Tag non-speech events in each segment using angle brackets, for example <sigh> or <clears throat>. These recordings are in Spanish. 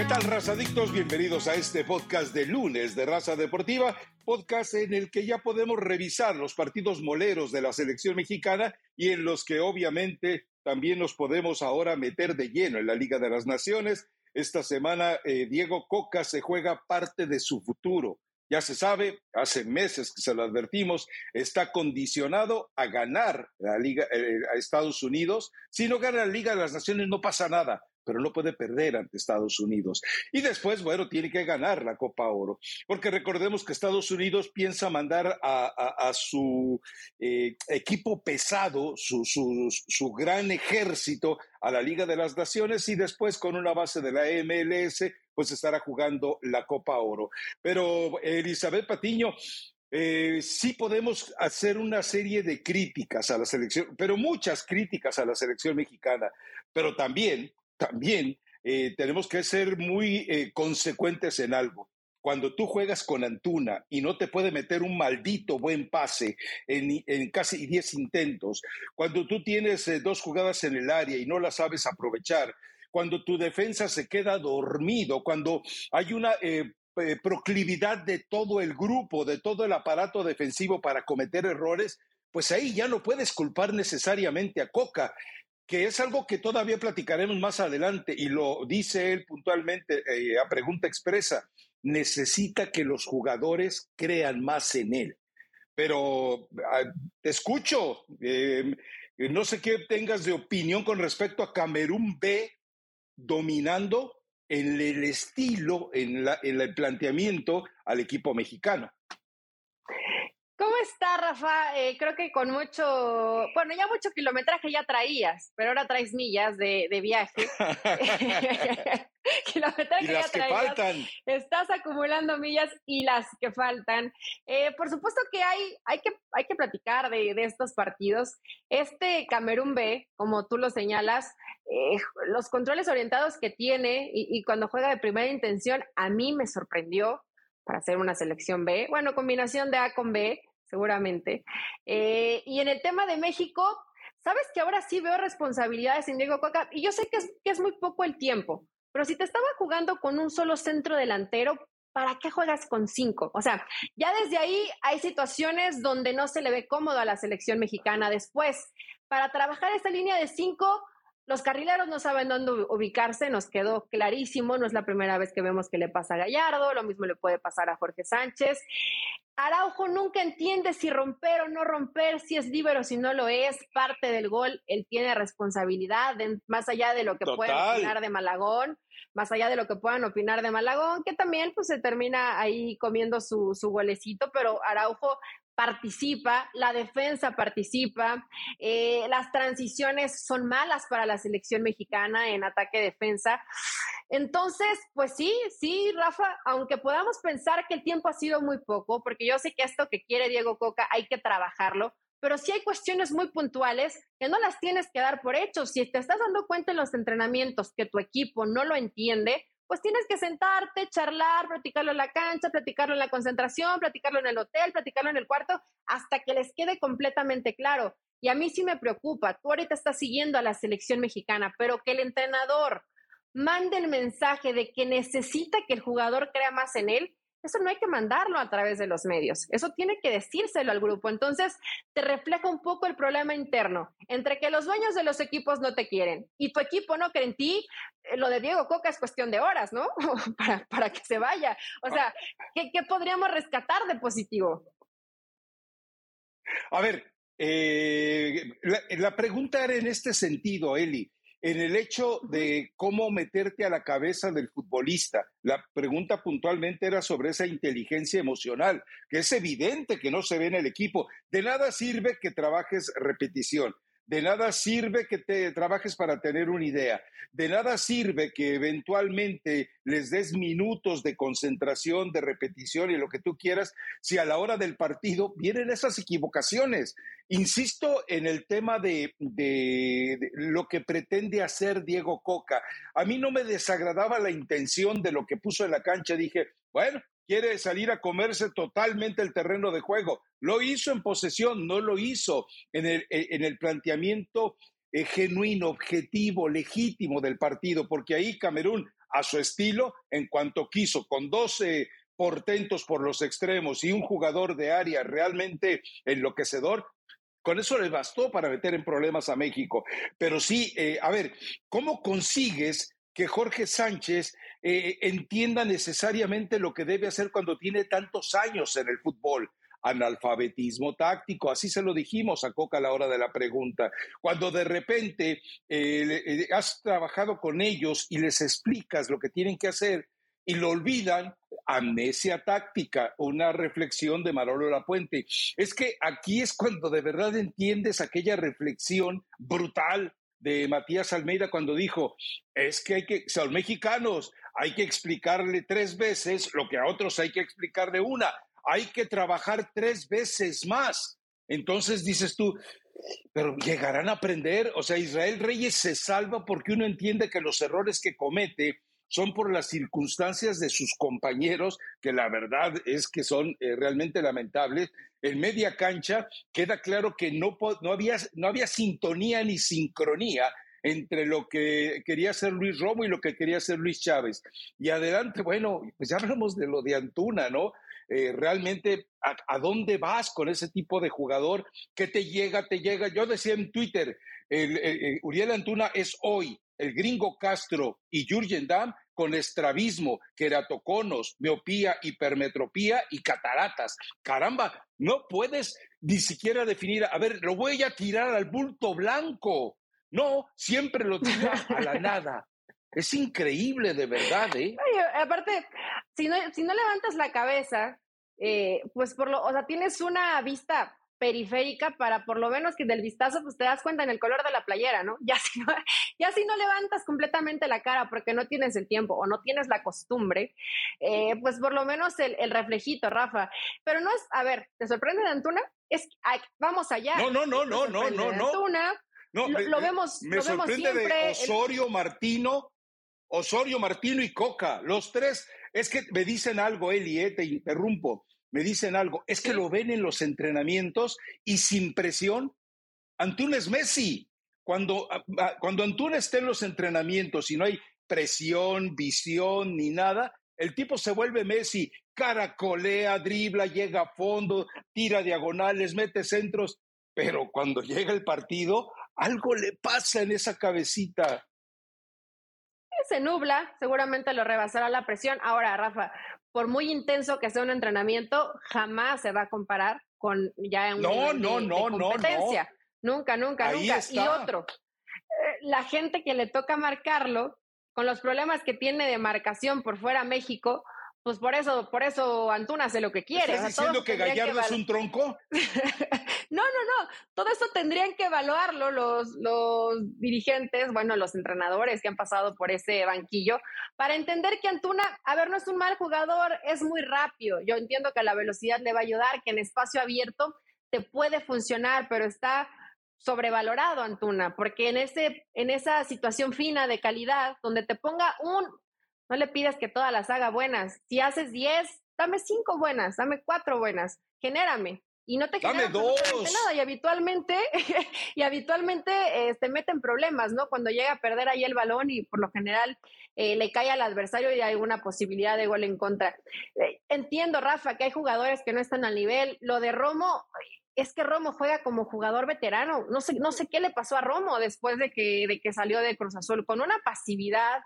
¿Qué tal, razadictos? Bienvenidos a este podcast de lunes de Raza Deportiva, podcast en el que ya podemos revisar los partidos moleros de la selección mexicana y en los que obviamente también nos podemos ahora meter de lleno en la Liga de las Naciones. Esta semana eh, Diego Coca se juega parte de su futuro. Ya se sabe, hace meses que se lo advertimos, está condicionado a ganar la Liga eh, a Estados Unidos. Si no gana la Liga de las Naciones no pasa nada pero no puede perder ante Estados Unidos. Y después, bueno, tiene que ganar la Copa Oro, porque recordemos que Estados Unidos piensa mandar a, su eh, equipo pesado, su, su, gran ejército a la Liga de las Naciones y después con una base de la MLS, pues estará jugando la Copa Oro. Pero Elizabeth Patiño, eh, sí podemos hacer una serie de críticas a la selección, pero muchas críticas a la selección mexicana, pero también también eh, tenemos que ser muy eh, consecuentes en algo. Cuando tú juegas con Antuna y no te puede meter un maldito buen pase en, casi 10 intentos, cuando tú tienes eh, dos jugadas en el área y no las sabes aprovechar, cuando tu defensa se queda dormido, cuando hay una proclividad de todo el grupo, de todo el aparato defensivo para cometer errores, pues ahí ya no puedes culpar necesariamente a Coca que es algo que todavía platicaremos más adelante y lo dice él puntualmente eh, a pregunta expresa, necesita que los jugadores crean más en él. Pero ah, te escucho, em, no sé qué tengas de opinión con respecto a Camerún B dominando en el estilo, en, en el planteamiento al equipo mexicano. ¿Cómo está, Rafa? Eh, creo que con mucho, bueno, ya mucho kilometraje ya traías, pero ahora traes millas de, viaje. <laughs> <laughs> kilometraje y las que faltan. Estás acumulando millas y las que faltan. Eh, por supuesto que hay, hay, que, hay que platicar de, estos partidos. Este Camerún B, como tú lo señalas, eh, los controles orientados que tiene y, y cuando juega de primera intención, a mí me sorprendió para hacer una selección B. Bueno, combinación de A con B seguramente. Eh, y en el tema de México, sabes que ahora sí veo responsabilidades en Diego Coca, y yo sé que es, muy poco el tiempo, pero si te estaba jugando con un solo centro delantero, ¿para qué juegas con cinco? O sea, ya desde ahí hay situaciones donde no se le ve cómodo a la selección mexicana después. Para trabajar esta línea de cinco, los carrileros no saben dónde ubicarse, nos quedó clarísimo, no es la primera vez que vemos que le pasa a Gallardo, lo mismo le puede pasar a Jorge Sánchez. Araujo nunca entiende si romper o no romper, si es libre o si no lo es, parte del gol, él tiene responsabilidad, más allá de lo que puedan opinar de Malagón, más allá de lo que puedan opinar de Malagón, que también pues se termina ahí comiendo su, su golecito, pero Araujo participa, la defensa participa, eh, las transiciones son malas para la selección mexicana en ataque-defensa. Entonces, pues sí, sí, Rafa, aunque podamos pensar que el tiempo ha sido muy poco, porque yo sé que esto que quiere Diego Coca hay que trabajarlo, pero sí hay cuestiones muy puntuales que no las tienes que dar por hecho. Si te estás dando cuenta en los entrenamientos que tu equipo no lo entiende, pues tienes que sentarte, charlar, platicarlo en la cancha, platicarlo en la concentración, platicarlo en el hotel, platicarlo en el cuarto, hasta que les quede completamente claro. Y a mí sí me preocupa, tú ahorita estás siguiendo a la selección mexicana, pero que el entrenador mande el mensaje de que necesita que el jugador crea más en él, eso no hay que mandarlo a través de los medios, eso tiene que decírselo al grupo. Entonces, te refleja un poco el problema interno entre que los dueños de los equipos no te quieren y tu equipo no cree en ti. Eh, lo de Diego Coca es cuestión de horas, ¿no? <laughs> para, que se vaya. O sea, ¿qué, podríamos rescatar de positivo? A ver, eh, la pregunta era en este sentido, Eli en el hecho de cómo meterte a la cabeza del futbolista. La pregunta puntualmente era sobre esa inteligencia emocional, que es evidente que no se ve en el equipo. De nada sirve que trabajes repetición. De nada sirve que te trabajes para tener una idea. De nada sirve que eventualmente les des minutos de concentración, de repetición y lo que tú quieras, si a la hora del partido vienen esas equivocaciones. Insisto en el tema de, de, lo que pretende hacer Diego Coca. A mí no me desagradaba la intención de lo que puso en la cancha. Dije, bueno, quiere salir a comerse totalmente el terreno de juego. Lo hizo en posesión, no lo hizo en el, eh, en el planteamiento eh, genuino, objetivo, legítimo del partido, porque ahí Camerún a su estilo en cuanto quiso, con 12 portentos por los extremos y un jugador de área realmente enloquecedor, con eso le bastó para meter en problemas a México. Pero sí, eh, a ver, ¿cómo consigues que Jorge Sánchez eh, entienda necesariamente lo que debe hacer cuando tiene tantos años en el fútbol? analfabetismo táctico, así se lo dijimos a Coca a la hora de la pregunta. Cuando de repente eh, has trabajado con ellos y les explicas lo que tienen que hacer y lo olvidan, amnesia táctica, una reflexión de Marolo Lapuente. Es que aquí es cuando de verdad entiendes aquella reflexión brutal de Matías Almeida cuando dijo, es que hay que, son mexicanos, hay que explicarle tres veces lo que a otros hay que explicarle una, hay que trabajar tres veces más. Entonces dices tú, pero llegarán a aprender, o sea, Israel Reyes se salva porque uno entiende que los errores que comete son por las circunstancias de sus compañeros, que la verdad es que son eh, realmente lamentables. En media cancha queda claro que no, no, había, no había sintonía ni sincronía entre lo que quería hacer Luis Romo y lo que quería hacer Luis Chávez. Y adelante, bueno, pues ya hablamos de lo de Antuna, ¿no? Eh, realmente, a, dónde vas con ese tipo de jugador? ¿Qué te llega? Te llega. Yo decía en Twitter, el, Uriel Antuna es hoy el gringo Castro y Jürgen Damm con estrabismo, queratoconos, miopía, hipermetropía y cataratas. Caramba, no puedes ni siquiera definir, a ver, lo voy a tirar al bulto blanco. No, siempre lo tira a la <laughs> nada. Es increíble, de verdad, ¿eh? aparte, si no, si no levantas la cabeza, eh, pues por lo, o sea, tienes una vista periférica para por lo menos que del vistazo pues te das cuenta en el color de la playera, ¿no? <laughs> Ya si no, ya si no levantas completamente la cara porque no tienes el tiempo o no tienes la costumbre, eh, pues por lo menos el, el, reflejito, Rafa. Pero no es, a ver, ¿te sorprende de Antuna? Es, vamos allá. No, no, no, no, no, no, no. Antuna, no, lo, vemos, me sorprende de Osorio, Martino, Osorio, Martino y Coca, los tres. Es que me dicen algo, Eli, eh, te interrumpo me dicen algo, es que lo ven en los entrenamientos y sin presión. Antuna es Messi. Cuando, cuando Antuna esté en los entrenamientos y no hay presión, visión ni nada, el tipo se vuelve Messi, caracolea, dribla, llega a fondo, tira diagonales, mete centros, pero cuando llega el partido, algo le pasa en esa cabecita. Se nubla, seguramente lo rebasará la presión. Ahora, Rafa, por muy intenso que sea un entrenamiento, jamás se va a comparar con ya un no, no, no, competencia. Nunca, nunca, nunca. Y otro, eh, la gente que le toca marcarlo, con los problemas que tiene de marcación por fuera México, pues por eso, por eso Antuna hace lo que quiere. ¿Estás diciendo que Gallardo es un tronco? <laughs> no, no, no. Todo eso tendrían que evaluarlo los, los dirigentes, bueno, los entrenadores que han pasado por ese banquillo, para entender que Antuna, a ver, no es un mal jugador, es muy rápido. Yo entiendo que la velocidad le va a ayudar, que en espacio abierto te puede funcionar, pero está sobrevalorado Antuna, porque en ese en esa situación fina de calidad donde te ponga un no le pidas que todas las haga buenas. Si haces 10, dame 5 buenas, dame 4 buenas, genérame. Y no te genera nada. Y habitualmente, <laughs> y habitualmente eh, te meten problemas, ¿no? Cuando llega a perder ahí el balón y por lo general eh, le cae al adversario y hay una posibilidad de gol en contra. Eh, entiendo, Rafa, que hay jugadores que no están al nivel. Lo de Romo, es que Romo juega como jugador veterano. No sé, no sé qué le pasó a Romo después de que, de que salió de Cruz Azul, con una pasividad,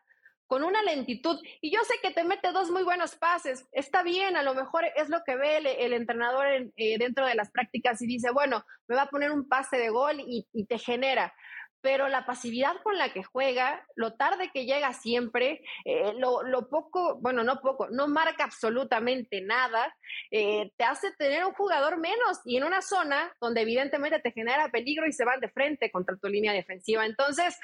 con una lentitud. Y yo sé que te mete dos muy buenos pases. Está bien, a lo mejor es lo que ve el, entrenador eh, dentro de las prácticas y dice, bueno, me va a poner un pase de gol y, te genera. Pero la pasividad con la que juega, lo tarde que llega siempre, eh, lo, poco, bueno, no poco, no marca absolutamente nada, eh, te hace tener un jugador menos y en una zona donde evidentemente te genera peligro y se van de frente contra tu línea defensiva. Entonces,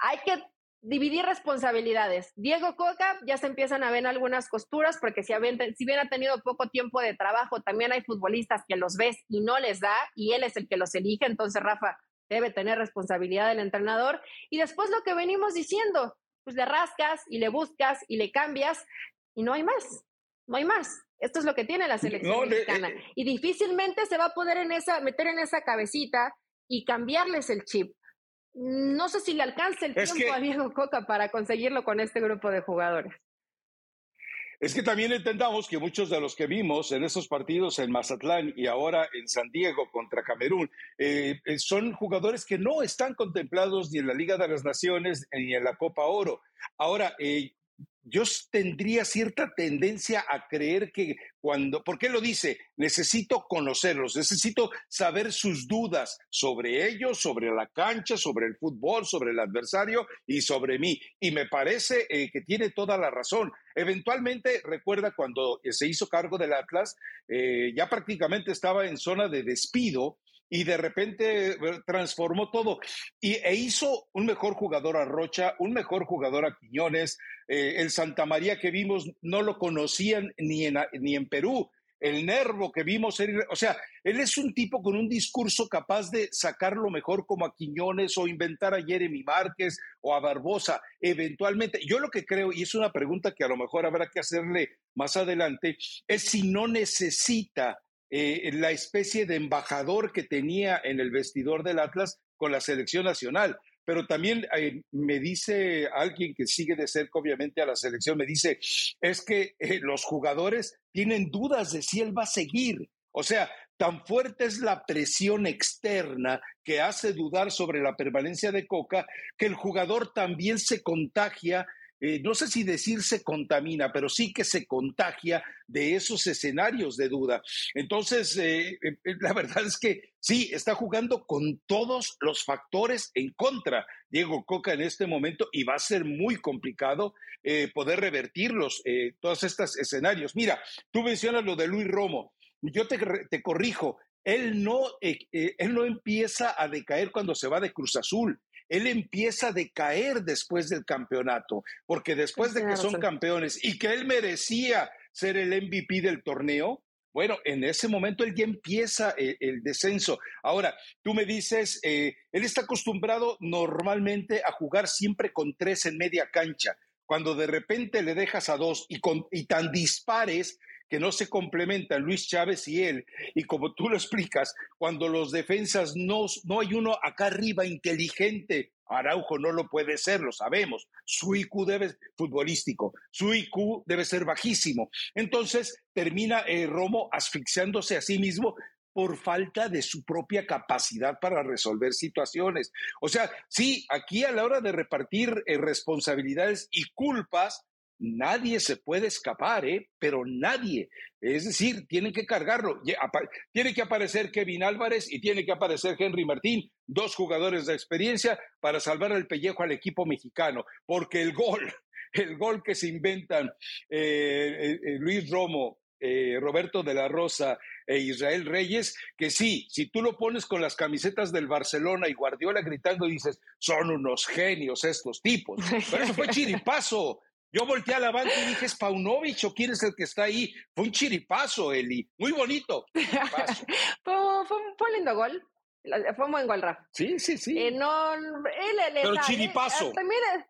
hay que dividir responsabilidades. Diego Coca ya se empiezan a ver algunas costuras porque si, si bien ha tenido poco tiempo de trabajo, también hay futbolistas que los ves y no les da y él es el que los elige, entonces Rafa debe tener responsabilidad del entrenador. Y después lo que venimos diciendo, pues le rascas y le buscas y le cambias y no hay más, no hay más. Esto es lo que tiene la selección mexicana. Eh, y difícilmente se va a poder en esa, meter en esa cabecita y cambiarles el chip no sé si le alcance el tiempo a Diego Coca para conseguirlo con este grupo de jugadores. Es que también entendamos que muchos de los que vimos en esos partidos en Mazatlán y ahora en San Diego contra Camerún eh, eh, son jugadores que no están contemplados ni en la Liga de las Naciones ni en la Copa Oro. Ahora, eh, yo tendría cierta tendencia a creer que cuando, ¿por qué lo dice? Necesito conocerlos, necesito saber sus dudas sobre ellos, sobre la cancha, sobre el fútbol, sobre el adversario y sobre mí. Y me parece eh, que tiene toda la razón. Eventualmente, recuerda cuando se hizo cargo del Atlas, eh, ya prácticamente estaba en zona de despido y de repente transformó todo y, e hizo un mejor jugador a Rocha, un mejor jugador a Quiñones. Eh, el Santa María que vimos no lo conocían ni en, ni en Perú. El Nervo que vimos, o sea, él es un tipo con un discurso capaz de sacar lo mejor como a Quiñones o inventar a Jeremy Márquez o a Barbosa, eventualmente. Yo lo que creo, y es una pregunta que a lo mejor habrá que hacerle más adelante, es si no necesita eh, la especie de embajador que tenía en el vestidor del Atlas con la selección nacional. Pero también eh, me dice alguien que sigue de cerca, obviamente, a la selección, me dice, es que eh, los jugadores tienen dudas de si él va a seguir. O sea, tan fuerte es la presión externa que hace dudar sobre la permanencia de Coca, que el jugador también se contagia eh, no sé si decir se contamina, pero sí que se contagia de esos escenarios de duda. Entonces, eh, eh, la <laughs> verdad es que sí, está jugando con todos los factores en contra Diego Coca en este momento y va a ser muy complicado poder revertirlos, todos estos escenarios. Mira, tú mencionas lo de Luis Romo. Yo te, te corrijo, él no, él no empieza a decaer cuando se va de Cruz Azul él empieza a decaer después del campeonato, porque después de que son campeones y que él merecía ser el MVP del torneo, bueno, en ese momento él ya empieza eh, el, descenso. Ahora, tú me dices, eh, él está acostumbrado normalmente a jugar siempre con tres en media cancha. Cuando de repente le dejas a dos y, con, y tan dispares, que no se complementan Luis Chávez y él. Y como tú lo explicas, cuando los defensas no, no hay uno acá arriba inteligente, Araujo no lo puede ser, lo sabemos. Su IQ debe futbolístico, su IQ debe ser bajísimo. Entonces termina eh, Romo asfixiándose a sí mismo por falta de su propia capacidad para resolver situaciones. O sea, sí, aquí a la hora de repartir eh, responsabilidades y culpas, nadie se puede escapar, ¿eh? pero nadie. Es decir, tienen que cargarlo. Tiene que aparecer Kevin Álvarez y tiene que aparecer Henry Martín, dos jugadores de experiencia para salvar el pellejo al equipo mexicano, porque el gol, <laughs> el gol que se inventan eh, eh, eh, Luis Romo, Roberto de la Rosa e Israel Reyes, que sí, si tú lo pones con las camisetas del Barcelona y Guardiola gritando, dices, son unos genios estos tipos. Pero eso fue <laughs> chiripazo. Yo volteé a la banca y dije, ¿es Paunovic o quién es el que está ahí? Fue un chiripazo, Eli. Muy bonito. <laughs> fue, un lindo gol. Fue un buen gol, Rafa. Sí, sí, sí. Eh, no, él, él Pero chiripazo. Mire,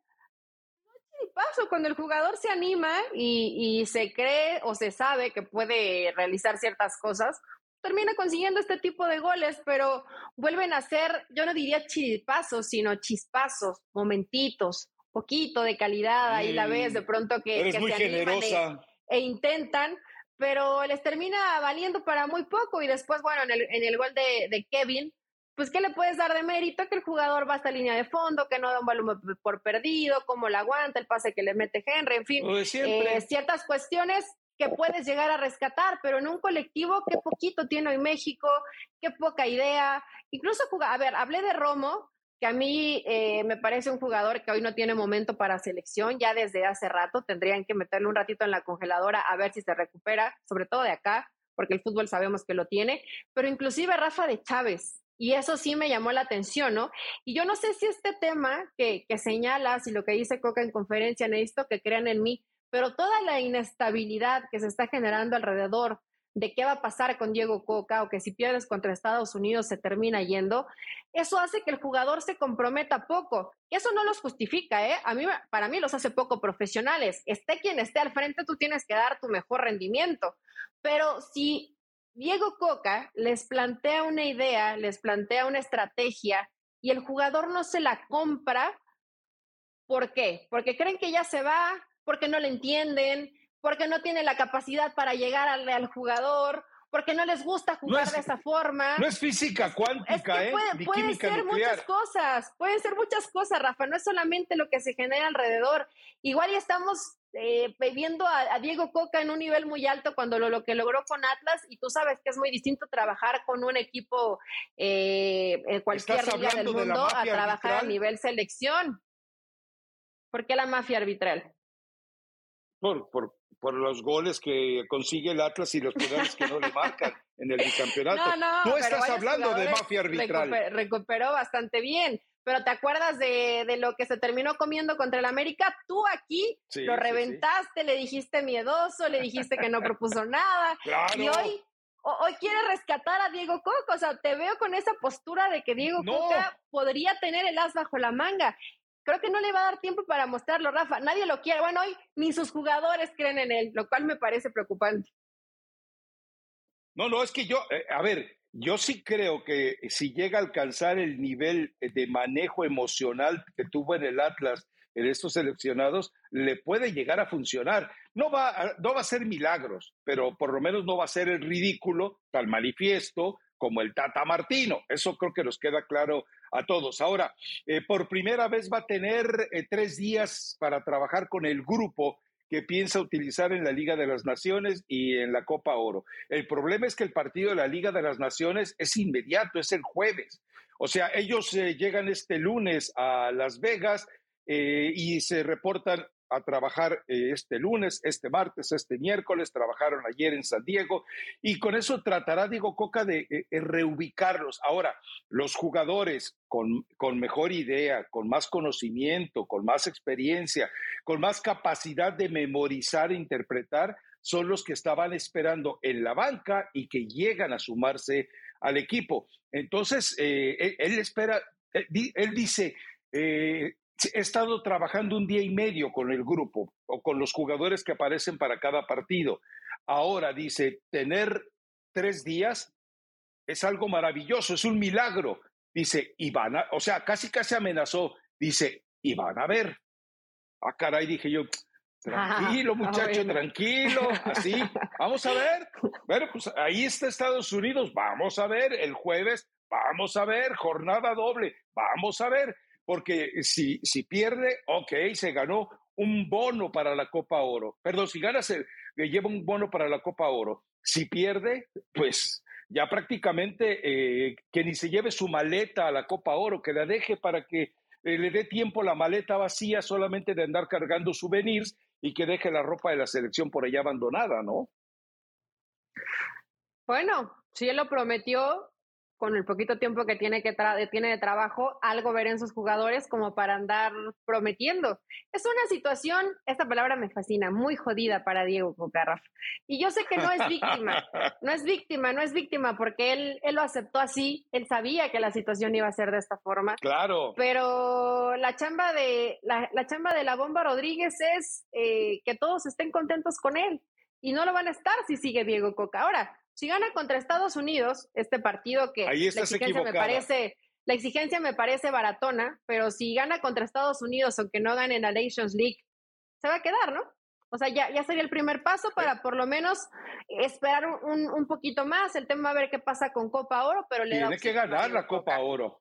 chiripazo, cuando el jugador se anima y, y se cree o se sabe que puede realizar ciertas cosas, termina consiguiendo este tipo de goles, pero vuelven a ser, yo no diría chiripazos, sino chispazos, momentitos, poquito de calidad, ahí la ves de pronto que, se animan e, intentan, pero les termina valiendo para muy poco y después, bueno, en el, en el gol de, Kevin, pues ¿qué le puedes dar de mérito? Que el jugador va hasta línea de fondo, que no da un volumen por perdido, cómo la aguanta, el pase que le mete Henry, en fin, eh, ciertas cuestiones que puedes llegar a rescatar, pero en un colectivo, qué poquito tiene hoy México, qué poca idea. Incluso, a ver, hablé de Romo, que a mí eh, me parece un jugador que hoy no tiene momento para selección, ya desde hace rato tendrían que meterle un ratito en la congeladora a ver si se recupera, sobre todo de acá, porque el fútbol sabemos que lo tiene, pero inclusive Rafa de Chávez, y eso sí me llamó la atención, ¿no? Y yo no sé si este tema que, que señalas y lo que dice Coca en conferencia, necesito que crean en mí, pero toda la inestabilidad que se está generando alrededor de qué va a pasar con Diego Coca o que si pierdes contra Estados Unidos se termina yendo, eso hace que el jugador se comprometa poco. Eso no los justifica, ¿eh? A mí, para mí los hace poco profesionales. Esté quien esté al frente, tú tienes que dar tu mejor rendimiento. Pero si Diego Coca les plantea una idea, les plantea una estrategia y el jugador no se la compra. ¿Por qué? Porque creen que ya se va, porque no le entienden, porque no tiene la capacidad para llegar al, al jugador, porque no les gusta jugar de esa forma. No es física cuántica, ¿eh? Puede, ser muchas cosas, pueden ser muchas cosas, Rafa, no es solamente lo que se genera alrededor. Igual ya estamos eh, viendo a, Diego Coca en un nivel muy alto cuando lo, lo, que logró con Atlas, y tú sabes que es muy distinto trabajar con un equipo eh, en cualquier liga del mundo a trabajar a nivel selección. ¿Por qué la mafia arbitral? Por, por, por los goles que consigue el Atlas y los penales que no le marcan en el bicampeonato. No, no, Tú estás hablando de mafia arbitral. recuperó bastante bien, pero ¿te acuerdas de, de, lo que se terminó comiendo contra el América? Tú aquí lo reventaste, le dijiste miedoso, le dijiste que no propuso nada. <laughs> Y hoy hoy quiere rescatar a Diego Coca. O sea, te veo con esa postura de que Diego Coca podría tener el as bajo la manga creo que no le va a dar tiempo para mostrarlo, Rafa. Nadie lo quiere. Bueno, hoy ni sus jugadores creen en él, lo cual me parece preocupante. No, no, es que yo, eh, a ver, yo sí creo que si llega a alcanzar el nivel de manejo emocional que tuvo en el Atlas en estos seleccionados, le puede llegar a funcionar. No va, a, no va a ser milagros, pero por lo menos no va a ser el ridículo tal manifiesto como el Tata Martino. Eso creo que nos queda claro a todos. Ahora, eh, por primera vez va a tener eh, tres días para trabajar con el grupo que piensa utilizar en la Liga de las Naciones y en la Copa Oro. El problema es que el partido de la Liga de las Naciones es inmediato, es el jueves. O sea, ellos eh, llegan este lunes a Las Vegas y se reportan a trabajar eh, este lunes, este martes, este miércoles, trabajaron ayer en San Diego y con eso tratará Diego Coca de eh, eh, reubicarlos. Ahora, los jugadores con, con, mejor idea, con más conocimiento, con más experiencia, con más capacidad de memorizar e interpretar, son los que estaban esperando en la banca y que llegan a sumarse al equipo. Entonces, él, espera, él, dice, he estado trabajando un día y medio con el grupo o con los jugadores que aparecen para cada partido. Ahora dice, tener tres días es algo maravilloso, es un milagro. Dice, y van a, o sea, casi casi amenazó, dice, y van a ver. Ah, caray, dije yo, tranquilo <laughs> muchacho, tranquilo, así, vamos a ver. Bueno, pues ahí está Estados Unidos, vamos a ver, el jueves, vamos a ver, jornada doble, vamos a ver porque si, si pierde, ok, se ganó un bono para la Copa Oro. Perdón, si gana, se lleva un bono para la Copa Oro. Si pierde, pues ya prácticamente eh, que ni se lleve su maleta a la Copa Oro, que la deje para que eh, le dé tiempo la maleta vacía solamente de andar cargando souvenirs y que deje la ropa de la selección por allá abandonada, ¿no? Bueno, si él lo prometió, con el poquito tiempo que tiene, que tiene de trabajo, algo ver en sus jugadores como para andar prometiendo. Es una situación, esta palabra me fascina, muy jodida para Diego Cocarraf. Y yo sé que no es víctima, <laughs> no es víctima, no es víctima, porque él, él lo aceptó así, él sabía que la situación iba a ser de esta forma. Claro. Pero la chamba de la, chamba de la bomba Rodríguez es eh, que todos estén contentos con él. Y no lo van a estar si sigue Diego Coca. Ahora, si gana contra Estados Unidos, este partido que la exigencia me parece, la exigencia me parece baratona, pero si gana contra Estados Unidos, aunque no gane en la Nations League, se va a quedar, ¿no? O sea, ya, ya sería el primer paso para por lo menos esperar un, un poquito más. El tema a ver qué pasa con Copa Oro, pero le Tiene que ganar la Copa Oro.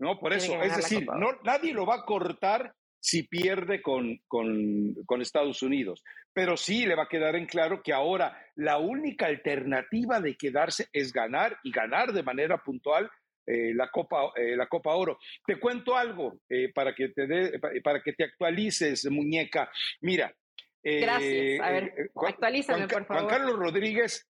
No, por eso, es decir, no, nadie lo va a cortar si pierde con, con, Estados Unidos. Pero sí le va a quedar en claro que ahora la única alternativa de quedarse es ganar y ganar de manera puntual eh, la, Copa, eh, la Copa Oro. Te cuento algo eh, para, que te para que te actualices, muñeca. Mira. Gracias. A ver, actualízame, por favor. Juan Carlos Rodríguez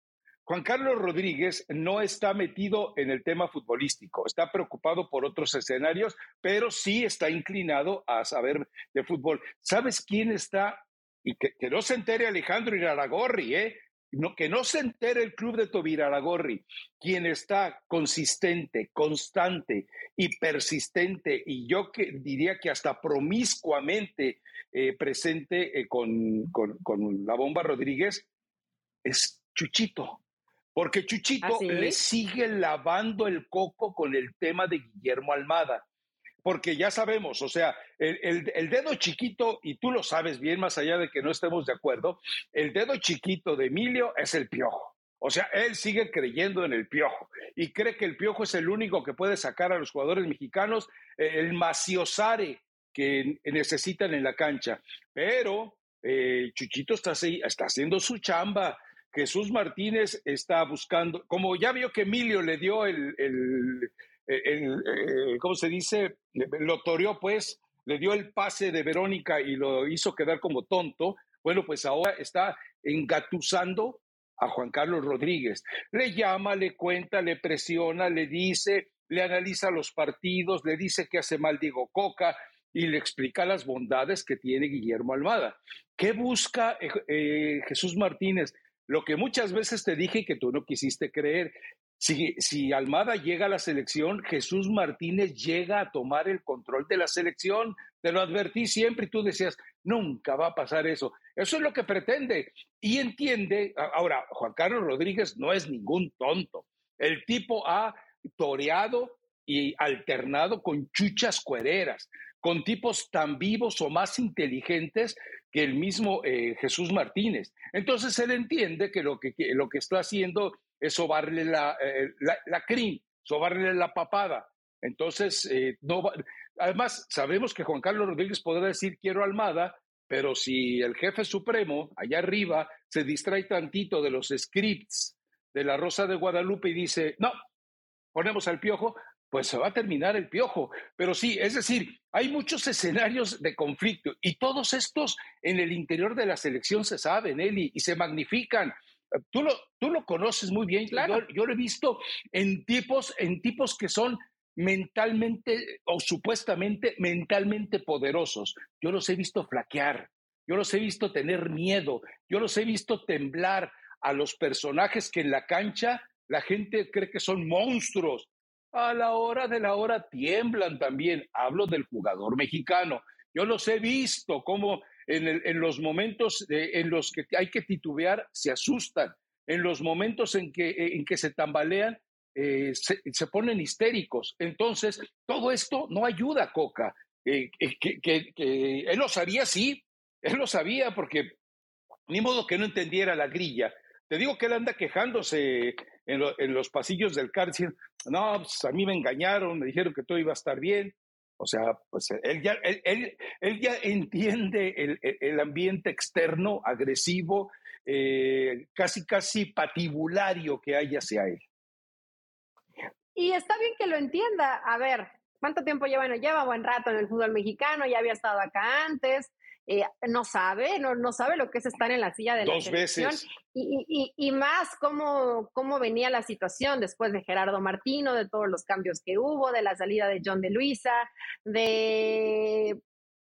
Juan Carlos Rodríguez no está metido en el tema futbolístico, está preocupado por otros escenarios, pero sí está inclinado a saber de fútbol. ¿Sabes quién está? Y que, no se entere Alejandro Iraragorri, ¿eh? Que no se entere el club de Tobiraragorri, quien está consistente, constante y persistente, y yo que diría que hasta promiscuamente eh, presente eh, con, con la bomba Rodríguez, es Chuchito. Porque Chuchito ¿Ah, le sigue lavando el coco con el tema de Guillermo Almada. Porque ya sabemos, o sea, el, el, dedo chiquito, y tú lo sabes bien, más allá de que no estemos de acuerdo, el dedo chiquito de Emilio es el piojo. O sea, él sigue creyendo en el piojo y cree que el piojo es el único que puede sacar a los jugadores mexicanos eh, el maciosare que necesitan en la cancha. Pero eh, Chuchito está, está haciendo su chamba. Jesús Martínez está buscando, como ya vio que Emilio le dio el, el, eh, ¿cómo se dice? Lo toreó pues, le dio el pase de Verónica y lo hizo quedar como tonto. Bueno, pues ahora está engatusando a Juan Carlos Rodríguez. Le llama, le cuenta, le presiona, le dice, le analiza los partidos, le dice que hace mal Diego Coca y le explica las bondades que tiene Guillermo Almada. ¿Qué busca eh, eh, Jesús Martínez? Lo que muchas veces te dije que tú no quisiste creer. Si, si, Almada llega a la selección, Jesús Martínez llega a tomar el control de la selección. Te lo advertí siempre y tú decías, nunca va a pasar eso. Eso es lo que pretende. Y entiende, ahora, Juan Carlos Rodríguez no es ningún tonto. El tipo ha toreado y alternado con chuchas cuereras, con tipos tan vivos o más inteligentes que el mismo eh, Jesús Martínez. Entonces él entiende que lo que, lo que está haciendo es sobarle la, eh, la, crin, sobarle la papada. Entonces, eh, además, sabemos que Juan Carlos Rodríguez podrá decir quiero Almada, pero si el jefe supremo, allá arriba, se distrae tantito de los scripts de la Rosa de Guadalupe y dice, no, ponemos al piojo, pues se va a terminar el piojo. Pero sí, es decir, hay muchos escenarios de conflicto y todos estos en el interior de la selección se saben, Eli, y se magnifican. Tú lo, tú lo conoces muy bien, claro. Yo, lo he visto en tipos, en tipos que son mentalmente o supuestamente mentalmente poderosos. Yo los he visto flaquear, yo los he visto tener miedo, yo los he visto temblar a los personajes que en la cancha la gente cree que son monstruos a la hora de la hora tiemblan también. Hablo del jugador mexicano. Yo los he visto como en, los momentos en los que hay que titubear se asustan. En los momentos en que, en que se tambalean eh, se, ponen histéricos. Entonces, todo esto no ayuda a Coca. Eh, eh, que, él lo sabía, sí, él lo sabía porque ni modo que no entendiera la grilla. Te digo que él anda quejándose en, los pasillos del cárcel, no, pues a mí me engañaron, me dijeron que todo iba a estar bien. O sea, pues él ya, él, él, ya entiende el, el, ambiente externo, agresivo, eh, casi, casi patibulario que hay hacia él. Y está bien que lo entienda. A ver, ¿cuánto tiempo lleva? Bueno, lleva buen rato en el fútbol mexicano, ya había estado acá antes. Eh, no sabe, no, no sabe lo que es estar en la silla de Dos la veces. Y, y, y, más cómo, cómo venía la situación después de Gerardo Martino, de todos los cambios que hubo, de la salida de John de Luisa, de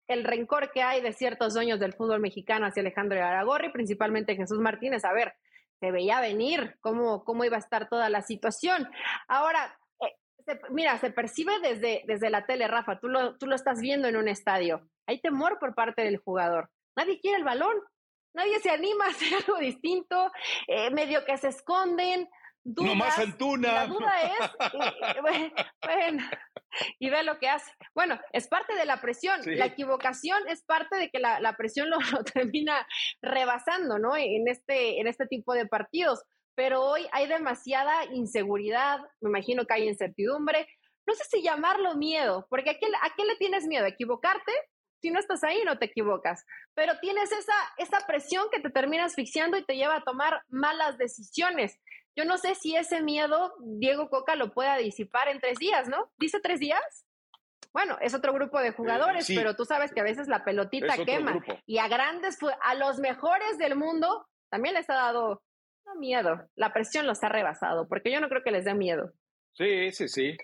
el rencor que hay de ciertos dueños del fútbol mexicano hacia Alejandro Aragorri, principalmente Jesús Martínez. A ver, se veía venir cómo, cómo iba a estar toda la situación. Ahora, mira, se percibe desde, desde la tele, Rafa, tú lo, tú lo estás viendo en un estadio. Hay temor por parte del jugador. Nadie quiere el balón, nadie se anima a hacer algo distinto, eh, medio que se esconden. no más Antuna. La duda es, <laughs> bueno, y ve lo que hace. Bueno, es parte de la presión. La equivocación es parte de que la, la presión lo, <laughs> lo, termina rebasando, ¿no? En este, en este tipo de partidos. Pero hoy hay demasiada inseguridad, me imagino que hay incertidumbre. No sé si llamarlo miedo, porque ¿a qué, a qué le tienes miedo? ¿Equivocarte? si no estás ahí no te equivocas, pero tienes esa, esa presión que te termina asfixiando y te lleva a tomar malas decisiones. Yo no sé si ese miedo Diego Coca lo pueda disipar en tres días, ¿no? ¿Dice tres días? Bueno, es otro grupo de jugadores, pero tú sabes que a veces la pelotita quema. Y a grandes, a los mejores del mundo, también les ha dado miedo. La presión los ha rebasado, porque yo no creo que les dé miedo. Sí, sí, sí.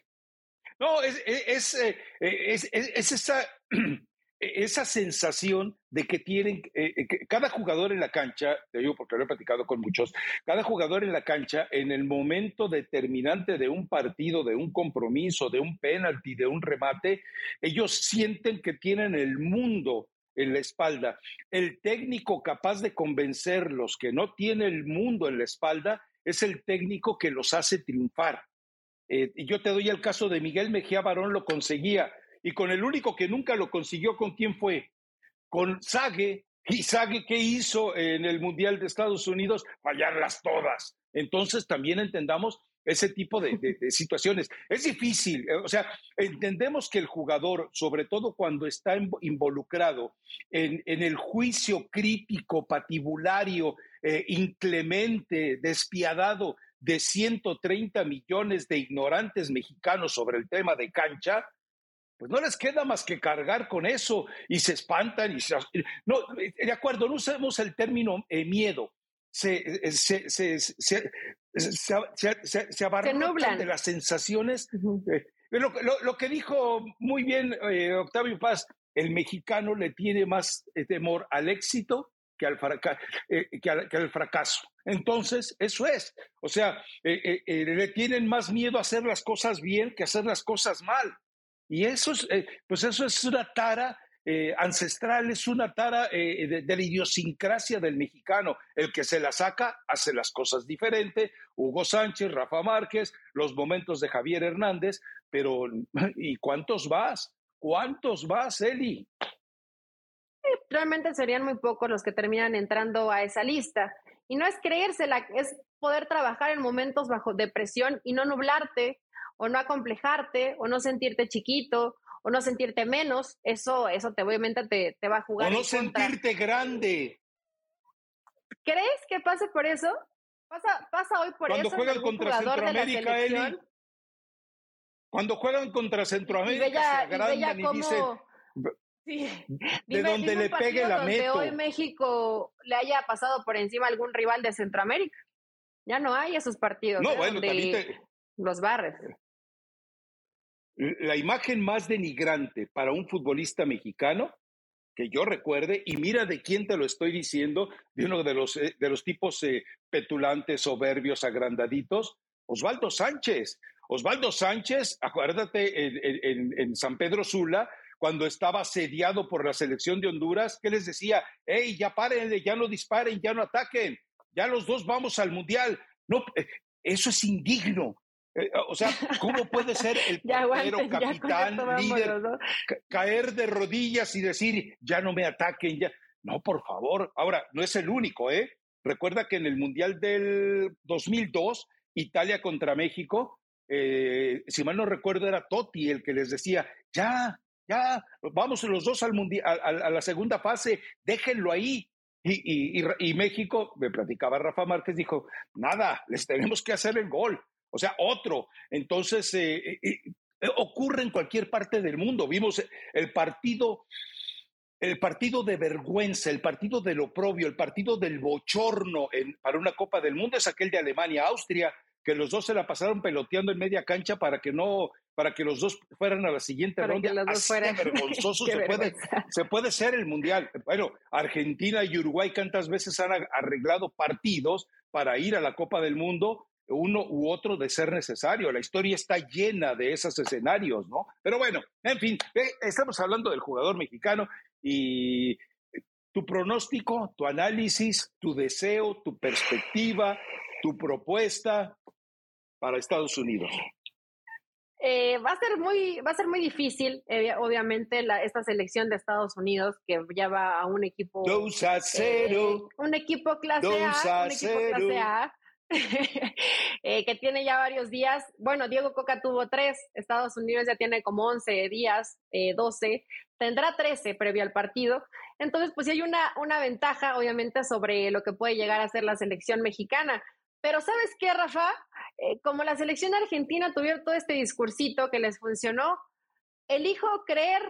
No, es, es, es, es esa <clears throat> e-, esa sensación de que tienen, eh, eh, cada jugador en la cancha, te digo porque lo he platicado con muchos, cada jugador en la cancha en el momento determinante de un partido, de un compromiso, de un penalti, de un remate, ellos sienten que tienen el mundo en la espalda. El técnico capaz de convencerlos que no tiene el mundo en la espalda es el técnico que los hace triunfar. Eh, y yo te doy el caso de Miguel Mejía Barón, lo conseguía. Y con el único que nunca lo consiguió, ¿con quién fue? Con Sague. ¿Y Sague qué hizo en el Mundial de Estados Unidos? Fallarlas todas. Entonces también entendamos ese tipo de, situaciones. Es difícil, eh, o sea, entendemos que el jugador, sobre todo cuando está involucrado en, el juicio crítico, patibulario, eh, inclemente, despiadado de 130 millones de ignorantes mexicanos sobre el tema de cancha, pues no les queda más que cargar con eso y se espantan y se... No, de acuerdo, no usemos el término eh, miedo, se, se, se, se, se abarrotan de las sensaciones. Eh, lo, lo, que dijo muy bien eh, Octavio Paz, el mexicano le tiene más eh, temor al éxito que al, que, al, fracaso. Entonces, eso es. O sea, le tienen más miedo a hacer las cosas bien que a hacer las cosas mal. Y eso es, pues eso es una tara eh, ancestral, es una tara eh, de, la idiosincrasia del mexicano. El que se la saca hace las cosas diferente. Hugo Sánchez, Rafa Márquez, los momentos de Javier Hernández, pero ¿y cuántos vas? ¿Cuántos vas, Eli? Realmente serían muy pocos los que terminan entrando a esa lista. Y no es creérsela, es poder trabajar en momentos bajo depresión y no nublarte o no acomplejarte o no sentirte chiquito o no sentirte menos, eso, eso te obviamente te, te va a jugar. O no sentirte grande. ¿Crees que pase por eso? Pasa, pasa hoy por Cuando eso. Juegan contra Centroamérica, Eli. Cuando juegan contra Centroamérica, se agrandan y dicen. Sí. <laughs> De donde le pegue la meto. hoy México le haya pasado por encima algún rival de Centroamérica. Ya no hay esos partidos. No, ¿eh? bueno, te... los barres la imagen más denigrante para un futbolista mexicano que yo recuerde, y mira de quién te lo estoy diciendo, de uno de los, eh, de los tipos eh, petulantes, soberbios, agrandaditos, Osvaldo Sánchez. Osvaldo Sánchez, acuérdate, en, San Pedro Sula, cuando estaba asediado por la selección de Honduras, que les decía, hey, ya párenle, ya no disparen, ya no ataquen, ya los dos vamos al Mundial. No, eh, eso es indigno. Eh, o sea, ¿cómo puede ser el <laughs> portero, capitán, líder, caer de rodillas y decir, ya no me ataquen, ya? No, por favor. Ahora, no es el único, ¿eh? Recuerda que en el Mundial del 2002, Italia contra México, eh, si mal no recuerdo, era Totti el que les decía, ya, ya, vamos los dos al mundial, a, la segunda fase, déjenlo ahí. Y, y, México, me platicaba Rafa Márquez, dijo, nada, les tenemos que hacer el gol o sea, otro. Entonces, eh, eh, eh, ocurre en cualquier parte del mundo. Vimos el partido, el partido de vergüenza, el partido del oprobio, el partido del bochorno para una Copa del Mundo es aquel de Alemania-Austria, que los dos se la pasaron peloteando en media cancha para que no, para que los dos fueran a la siguiente ronda. Así <laughs> vergonzoso se puede, se puede ser el mundial. Bueno, Argentina y Uruguay cuántas veces han arreglado partidos para ir a la Copa del Mundo uno u otro de ser necesario. La historia está llena de esos escenarios, ¿no? Pero bueno, en fin, estamos hablando del jugador mexicano y tu pronóstico, tu análisis, tu deseo, tu perspectiva, tu propuesta para Estados Unidos. Eh, va a ser muy, va a ser muy difícil, eh, obviamente, la, esta selección de Estados Unidos que ya va a un equipo. 2 a 0. Eh, un equipo clase A. Un equipo clase A <laughs> Eh, que tiene ya varios días. Bueno, Diego Coca tuvo tres, Estados Unidos ya tiene como 11 días, eh, 12, tendrá 13 previo al partido. Entonces, pues sí hay una, una ventaja, obviamente, sobre lo que puede llegar a ser la selección mexicana. Pero ¿sabes qué, Rafa? Eh, como la selección argentina tuvieron todo este discursito que les funcionó, elijo creer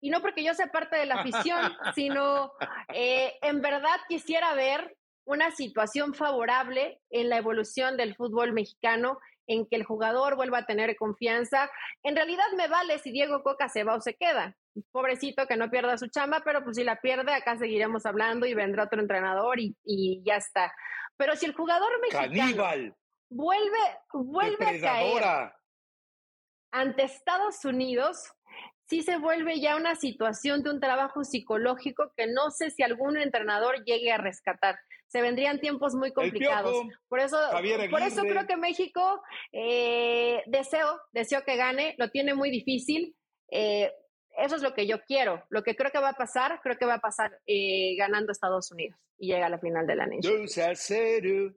y no porque yo sea parte de la afición, <laughs> sino eh, en verdad quisiera ver una situación favorable en la evolución del fútbol mexicano, en que el jugador vuelva a tener confianza. En realidad me vale si Diego Coca se va o se queda. Pobrecito que no pierda su chamba, pero pues si la pierde, acá seguiremos hablando y vendrá otro entrenador y, ya está. Pero si el jugador mexicano vuelve, vuelve a caer ante Estados Unidos, sí se vuelve ya una situación de un trabajo psicológico que no sé si algún entrenador llegue a rescatar se vendrían tiempos muy complicados. por eso, por eso creo que México, eh, deseo, deseo que gane, lo tiene muy difícil. Eh, eso es lo que yo quiero. Lo que creo que va a pasar, creo que va a pasar eh, ganando Estados Unidos y llega a la final de la Nation. 2 a 0.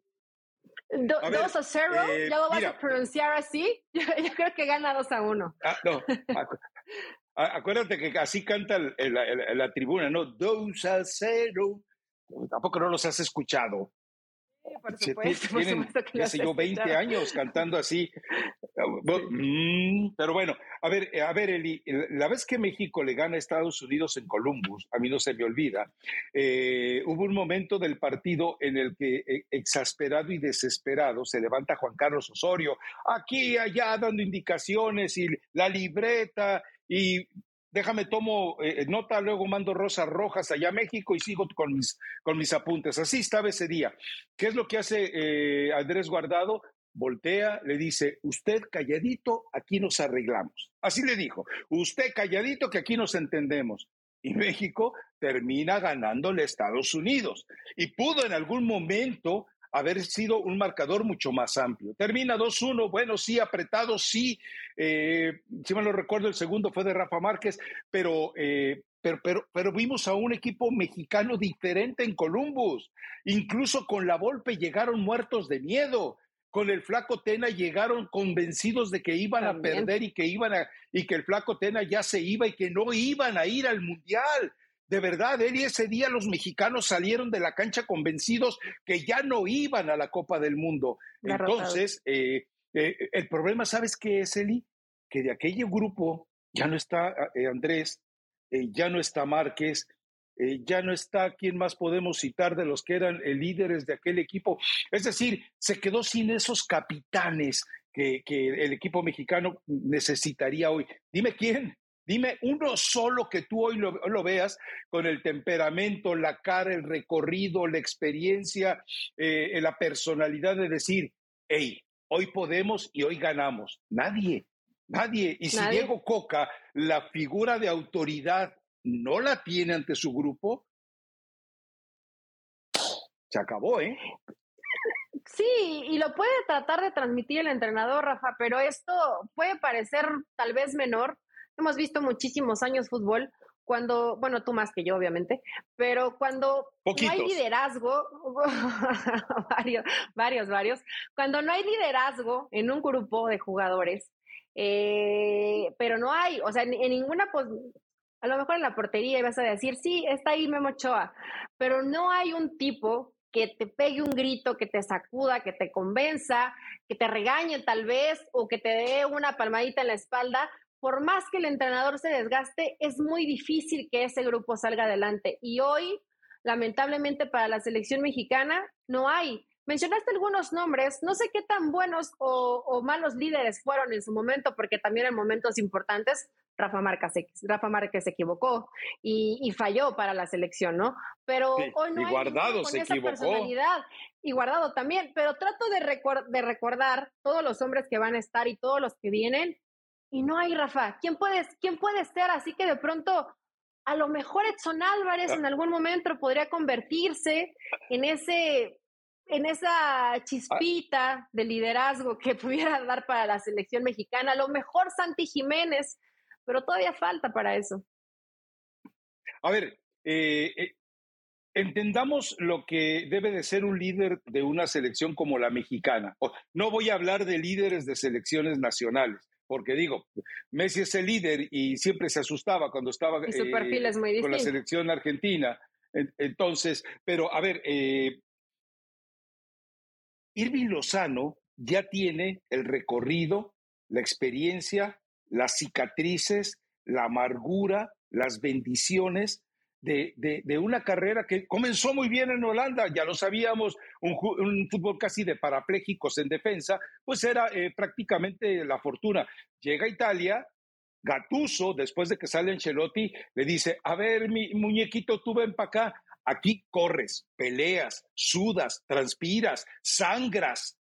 2 a 0, ya lo vas a pronunciar así. <laughs> Yo, creo que gana 2 a 1. Ah, no, acuérdate que así canta la, la tribuna, ¿no? 2 a 0. Tampoco no los has escuchado. Por supuesto, tienen, yo, 20 años cantando así. Mm, pero bueno, a ver, a ver, Eli, la vez que México le gana a Estados Unidos en Columbus, a mí no se me olvida, eh, hubo un momento del partido en el que, eh, exasperado y desesperado, se levanta Juan Carlos Osorio, aquí, allá, dando indicaciones y la libreta y déjame tomo eh, nota, luego mando rosas rojas allá a México y sigo con mis, con mis apuntes. Así estaba ese día. ¿Qué es lo que hace eh, Andrés Guardado? Voltea, le dice, usted calladito, aquí nos arreglamos. Así le dijo, usted calladito, que aquí nos entendemos. Y México termina ganándole a Estados Unidos. Y pudo en algún momento haber sido un marcador mucho más amplio. Termina 2-1, bueno, sí, apretado, sí. Eh, si me lo recuerdo, el segundo fue de Rafa Márquez, pero, eh, pero, pero, pero, vimos a un equipo mexicano diferente en Columbus. Incluso con la Volpe llegaron muertos de miedo. Con el Flaco Tena llegaron convencidos de que iban a perder y que iban a, y que el Flaco Tena ya se iba y que no iban a ir al Mundial de verdad, Eli, ese día los mexicanos salieron de la cancha convencidos que ya no iban a la Copa del Mundo. Entonces, eh, eh, el problema, ¿sabes qué es, Eli? Que de aquel grupo ya no está eh, Andrés, ya no está Márquez, ya no está quién más podemos citar de los que eran líderes de aquel equipo. Es decir, se quedó sin esos capitanes que, que el equipo mexicano necesitaría hoy. Dime quién. Dime uno solo que tú hoy lo, veas con el temperamento, la cara, el recorrido, la experiencia, eh, la personalidad de decir, hey, hoy podemos y hoy ganamos. Nadie, nadie. Y si Diego Coca, la figura de autoridad, no la tiene ante su grupo, se acabó, ¿eh? Sí, y lo puede tratar de transmitir el entrenador, Rafa, pero esto puede parecer tal vez menor, hemos visto muchísimos años fútbol, cuando, bueno, tú más que yo, obviamente, pero cuando no hay liderazgo, <laughs> varios, varios, varios, cuando no hay liderazgo en un grupo de jugadores, eh, pero no hay, o sea, en, ninguna, pues, a lo mejor en la portería ibas a decir, sí, está ahí Memo Ochoa, pero no hay un tipo que te pegue un grito, que te sacuda, que te convenza, que te regañe tal vez, o que te dé una palmadita en la espalda por más que el entrenador se desgaste, es muy difícil que ese grupo salga adelante. Y hoy, lamentablemente para la selección mexicana, no hay. Mencionaste algunos nombres, no sé qué tan buenos o, malos líderes fueron en su momento, porque también en momentos importantes Rafa Márquez se, Rafa Márquez se equivocó y, falló para la selección, ¿no? Pero hoy no y Guardado se esa personalidad y Guardado también, pero trato de, de recordar todos los hombres que van a estar y todos los que vienen y no hay Rafa. ¿Quién puede, quién puede ser? Así que de pronto, a lo mejor Edson Álvarez en algún momento podría convertirse en ese en esa chispita de liderazgo que <laughs> pudiera dar para la selección mexicana. A lo mejor Santi Jiménez, pero todavía falta para eso. A ver, eh, eh, entendamos lo que debe de ser un líder de una selección como la mexicana. No voy a hablar de líderes de selecciones nacionales porque digo, Messi es el líder y siempre se asustaba cuando estaba eh, con la selección argentina. Entonces, pero a ver, eh, Irving Lozano ya tiene el recorrido, la experiencia, las cicatrices, la amargura, las bendiciones de, una carrera que comenzó muy bien en Holanda, ya lo sabíamos, un, fútbol casi de parapléjicos en defensa, pues era eh, prácticamente la fortuna. Llega a Italia, Gatuso, después de que sale Ancelotti, le dice, a ver, mi muñequito, tú ven para acá, aquí corres, peleas, sudas, transpiras, sangras,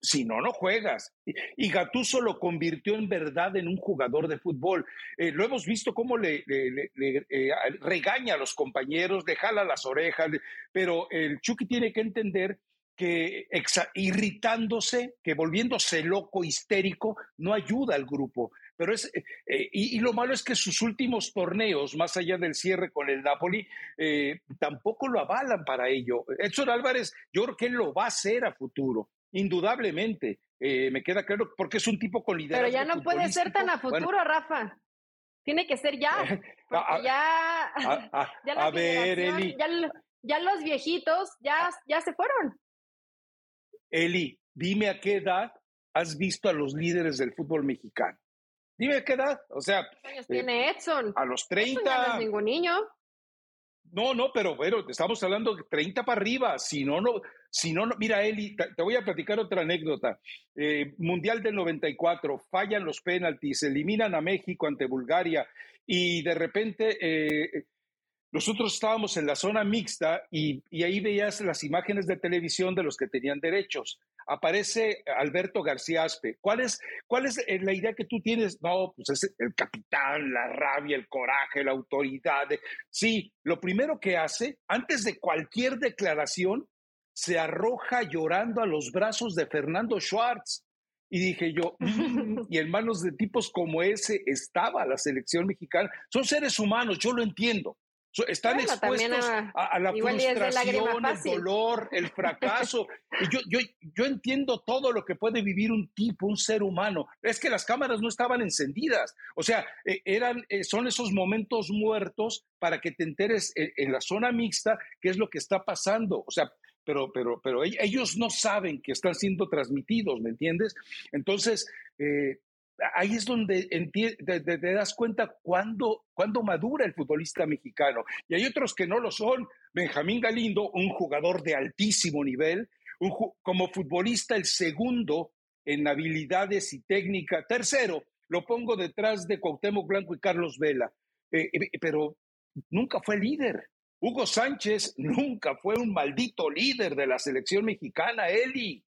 Si no, no juegas. Y Gatuso lo convirtió en verdad en un jugador de fútbol. Eh, lo hemos visto cómo le, eh, regaña a los compañeros, le jala las orejas, pero el Chucky tiene que entender que irritándose, que volviéndose loco, histérico, no ayuda al grupo. Pero es, eh, y, lo malo es que sus últimos torneos, más allá del cierre con el Napoli, tampoco lo avalan para ello. Edson Álvarez, yo creo que él lo va a hacer a futuro, indudablemente. me queda claro, porque es un tipo con liderazgo. Pero ya no puede ser tan a futuro, Rafa. Tiene que ser ya. <laughs> Porque ya. A, <laughs> ver, Eli. Ya, los viejitos ya, ya se fueron. Eli, dime a qué edad has visto a los líderes del fútbol mexicano. Dime a qué edad. O sea. años eh, tiene Edson? A los 30. no es ningún niño. No, no, pero bueno, estamos hablando de 30 para arriba. Si no, no. Si no, no mira, Eli, te voy a platicar otra anécdota. Eh, Mundial del 94, fallan los penaltis, eliminan a México ante Bulgaria y de repente eh, nosotros estábamos en la zona mixta y, ahí veías las imágenes de televisión de los que tenían derechos. Aparece Alberto García Aspe. ¿Cuál es, cuál es eh, la idea que tú tienes? No, pues es el capitán, la rabia, el coraje, la autoridad. Sí, lo primero que hace, antes de cualquier declaración, se arroja llorando a los brazos de Fernando Schwartz. Y dije yo, mm", <laughs> y en manos de tipos como ese estaba la selección mexicana. Son seres humanos, yo lo entiendo están expuestos a, la frustración, el dolor, el <laughs> fracaso. y yo, yo, yo entiendo todo lo que puede vivir un tipo, un ser humano. Es que las cámaras no estaban encendidas. O sea, eh, eran, eh, son esos momentos muertos para que te enteres en, en, la zona mixta qué es lo que está pasando. O sea, pero, pero, pero ellos no saben que están siendo transmitidos, ¿me entiendes? Entonces, eh, ahí es donde te, das cuenta cuándo, madura el futbolista mexicano. Y hay otros que no lo son. Benjamín Galindo, un jugador de altísimo nivel, como futbolista el segundo en habilidades y técnica. Tercero, lo pongo detrás de Cuauhtémoc Blanco y Carlos Vela. Eh, eh, pero nunca fue líder. Hugo Sánchez nunca fue un maldito líder de la selección mexicana, Eli.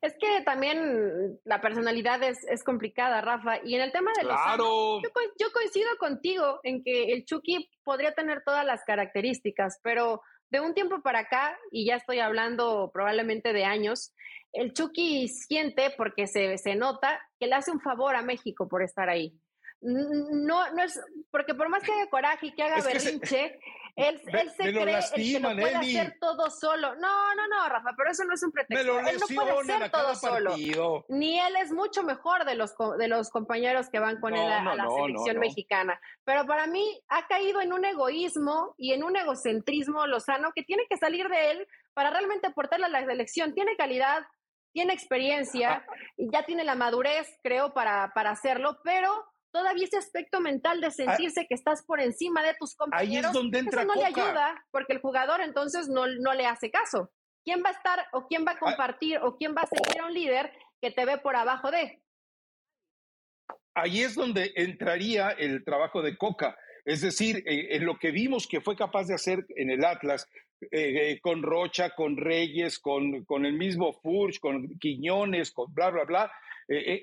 Es que también la personalidad es, es complicada, Rafa. Y en el tema de los claro. yo, yo, coincido contigo en que el Chucky podría tener todas las características, pero de un tiempo para acá, y ya estoy hablando probablemente de años, el Chucky siente, porque se, se nota, que le hace un favor a México por estar ahí. No, no es, porque por más que haya coraje y que haga berrinche, <laughs> él, él se cree que lo puede hacer todo solo. No, no, no, Rafa, pero eso no es un pretexto. él no puede hacer todo solo. Ni él es mucho mejor de los, de los compañeros que van con él a, la selección mexicana. Pero para mí ha caído en un egoísmo y en un egocentrismo lozano que tiene que salir de él para realmente aportarle a la selección. Tiene calidad, tiene experiencia, y ya tiene la madurez, creo, para, para hacerlo, pero todavía ese aspecto mental de ah, sentirse que estás por encima de tus compañeros, eso no le ayuda porque el jugador entonces no, no le hace caso. ¿Quién va a estar o quién va a ah. compartir o quién va a seguir a un líder que te ve por abajo de? Ahí es donde entraría el trabajo de Coca. Es decir, eh, en lo que vimos que fue capaz de hacer en el Atlas, eh, eh, con Rocha, con Reyes, con, con el mismo Furch, con Quiñones, con bla, bla, bla,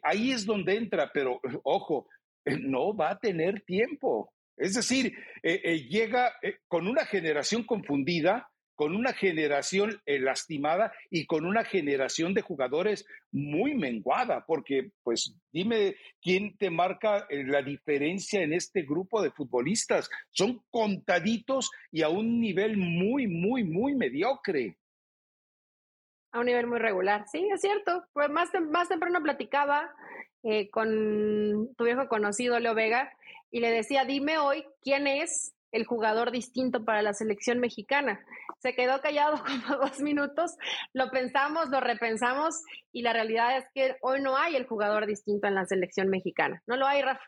ahí es donde entra, pero ojo, <laughs> no va a tener tiempo. Es decir, eh, eh, llega con una generación confundida, con una generación lastimada y con una generación de jugadores muy menguada, porque pues dime quién te marca la diferencia en este grupo de futbolistas. Son contaditos y a un nivel muy, muy, muy mediocre. A un nivel muy regular, sí, es cierto. Pues más, más temprano platicaba eh, con tu viejo conocido, Leo Vega, y le decía, dime hoy quién es el jugador distinto para la selección mexicana. Se quedó callado <laughs> como dos minutos, lo pensamos, lo repensamos y la realidad es que hoy no hay el jugador distinto en la selección mexicana. No lo hay, Rafa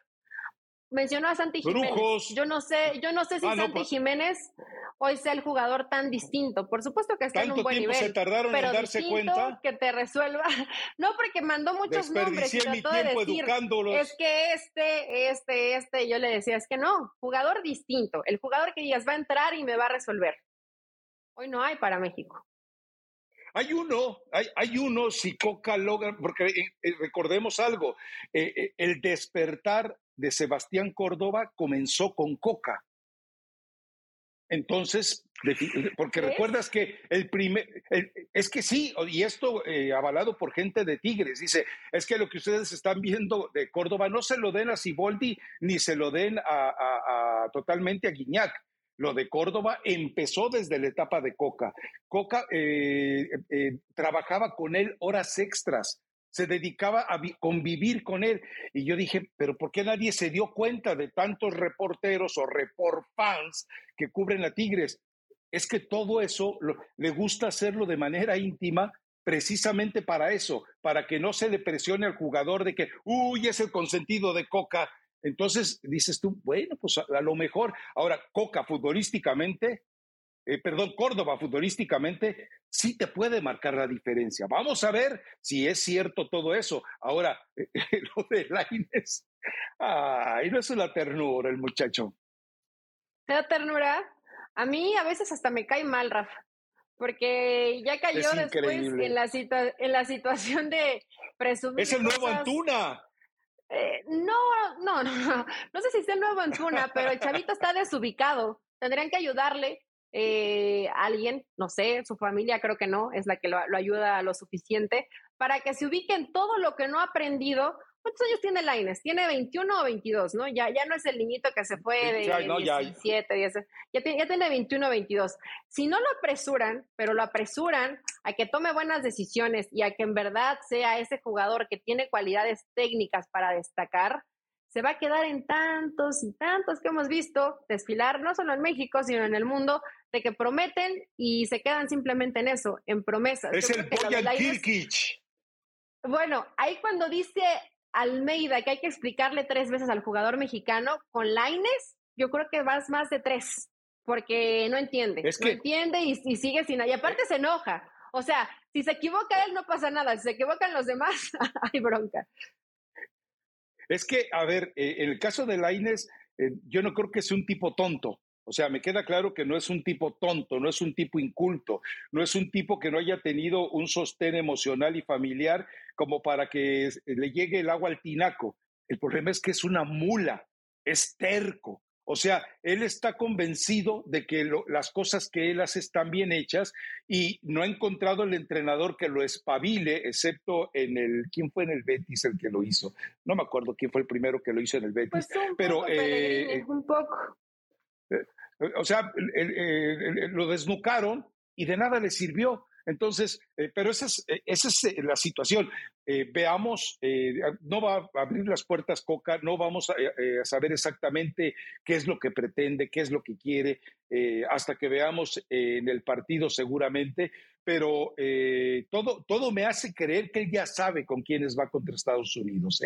mencionó a Santi Jiménez. Yo no sé, yo no sé si ah, Santi pues. Jiménez hoy sea el jugador tan distinto. Por supuesto que está en un buen nivel. se tardaron pero en darse cuenta? que te resuelva. <laughs> No, porque mandó muchos nombres y trató de decir, es que este, este, este, yo le decía, es que no, jugador distinto. El jugador que digas va a entrar y me va a resolver. Hoy no hay para México. hay uno, hay, hay uno, si Coca logra, porque eh, eh, recordemos algo, eh, el despertar de Sebastián Córdoba comenzó con Coca. Entonces, porque recuerdas que el primer, es que sí, y esto avalado por gente de Tigres, dice, es que lo que ustedes están viendo de Córdoba no se lo den a Siboldi ni se lo den a, totalmente a Guiñac. Lo de Córdoba empezó desde la etapa de Coca. Coca eh, eh, trabajaba con él horas extras, se dedicaba a convivir con él. Y yo dije, pero ¿por qué nadie se dio cuenta de tantos reporteros o report fans que cubren a Tigres? Es que todo eso le gusta hacerlo de manera íntima precisamente para eso, para que no se le presione al jugador de que, uy, es el consentido de Coca, entonces dices tú, bueno, pues a, lo mejor, ahora Coca futbolísticamente, eh, perdón, Córdoba futbolísticamente, sí te puede marcar la diferencia. Vamos a ver si es cierto todo eso. Ahora, <laughs> lo de Laines, ay, no es una ternura el muchacho. ¿Te da ternura? A mí a veces hasta me cae mal, Rafa, porque ya cayó después en la, en la situación de presumir. Es el nuevo Antuna. Eh, no, no, no, no sé si es el nuevo Antuna, pero el chavito está desubicado. Tendrían que ayudarle eh, alguien, no sé, su familia creo que no, es la que lo, lo ayuda lo suficiente, para que se ubique en todo lo que no ha aprendido ¿Cuántos años tiene Laines? Tiene 21 o 22, ¿no? Ya, ya no es el niñito que se fue de 17, ya, ya, tiene, 21 o 22. Si no lo apresuran, pero lo apresuran a que tome buenas decisiones y a que en verdad sea ese jugador que tiene cualidades técnicas para destacar, se va a quedar en tantos y tantos que hemos visto desfilar, no solo en México, sino en el mundo, de que prometen y se quedan simplemente en eso, en promesas. Es el Boyan Bueno, ahí cuando dice Almeida, que hay que explicarle tres veces al jugador mexicano, con Laines, yo creo que vas más de tres, porque no entiende. no entiende y, sigue sin. Y aparte se enoja. O sea, si se equivoca él, no pasa nada. Si se equivocan los demás, <laughs> hay bronca. Es que, a ver, eh, en el caso de Laines, eh, yo no creo que sea un tipo tonto. O sea, me queda claro que no es un tipo tonto, no es un tipo inculto, no es un tipo que no haya tenido un sostén emocional y familiar como para que le llegue el agua al tinaco. El problema es que es una mula, es terco. O sea, él está convencido de que las cosas que él hace están bien hechas y no ha encontrado el entrenador que lo espabile, excepto en el, ¿quién fue en el Betis el que lo hizo? No me acuerdo quién fue el primero que lo hizo en el Betis. Pues pero eh, un poco. Eh, o sea, lo desnucaron y de nada le sirvió. Entonces, eh, pero esa es, eh, esa es eh, la situación. veamos, no va a abrir las puertas Coca, no vamos a, saber exactamente qué es lo que pretende, qué es lo que quiere, hasta que veamos en el partido seguramente, pero todo, todo me hace creer que él ya sabe con quiénes va contra Estados Unidos.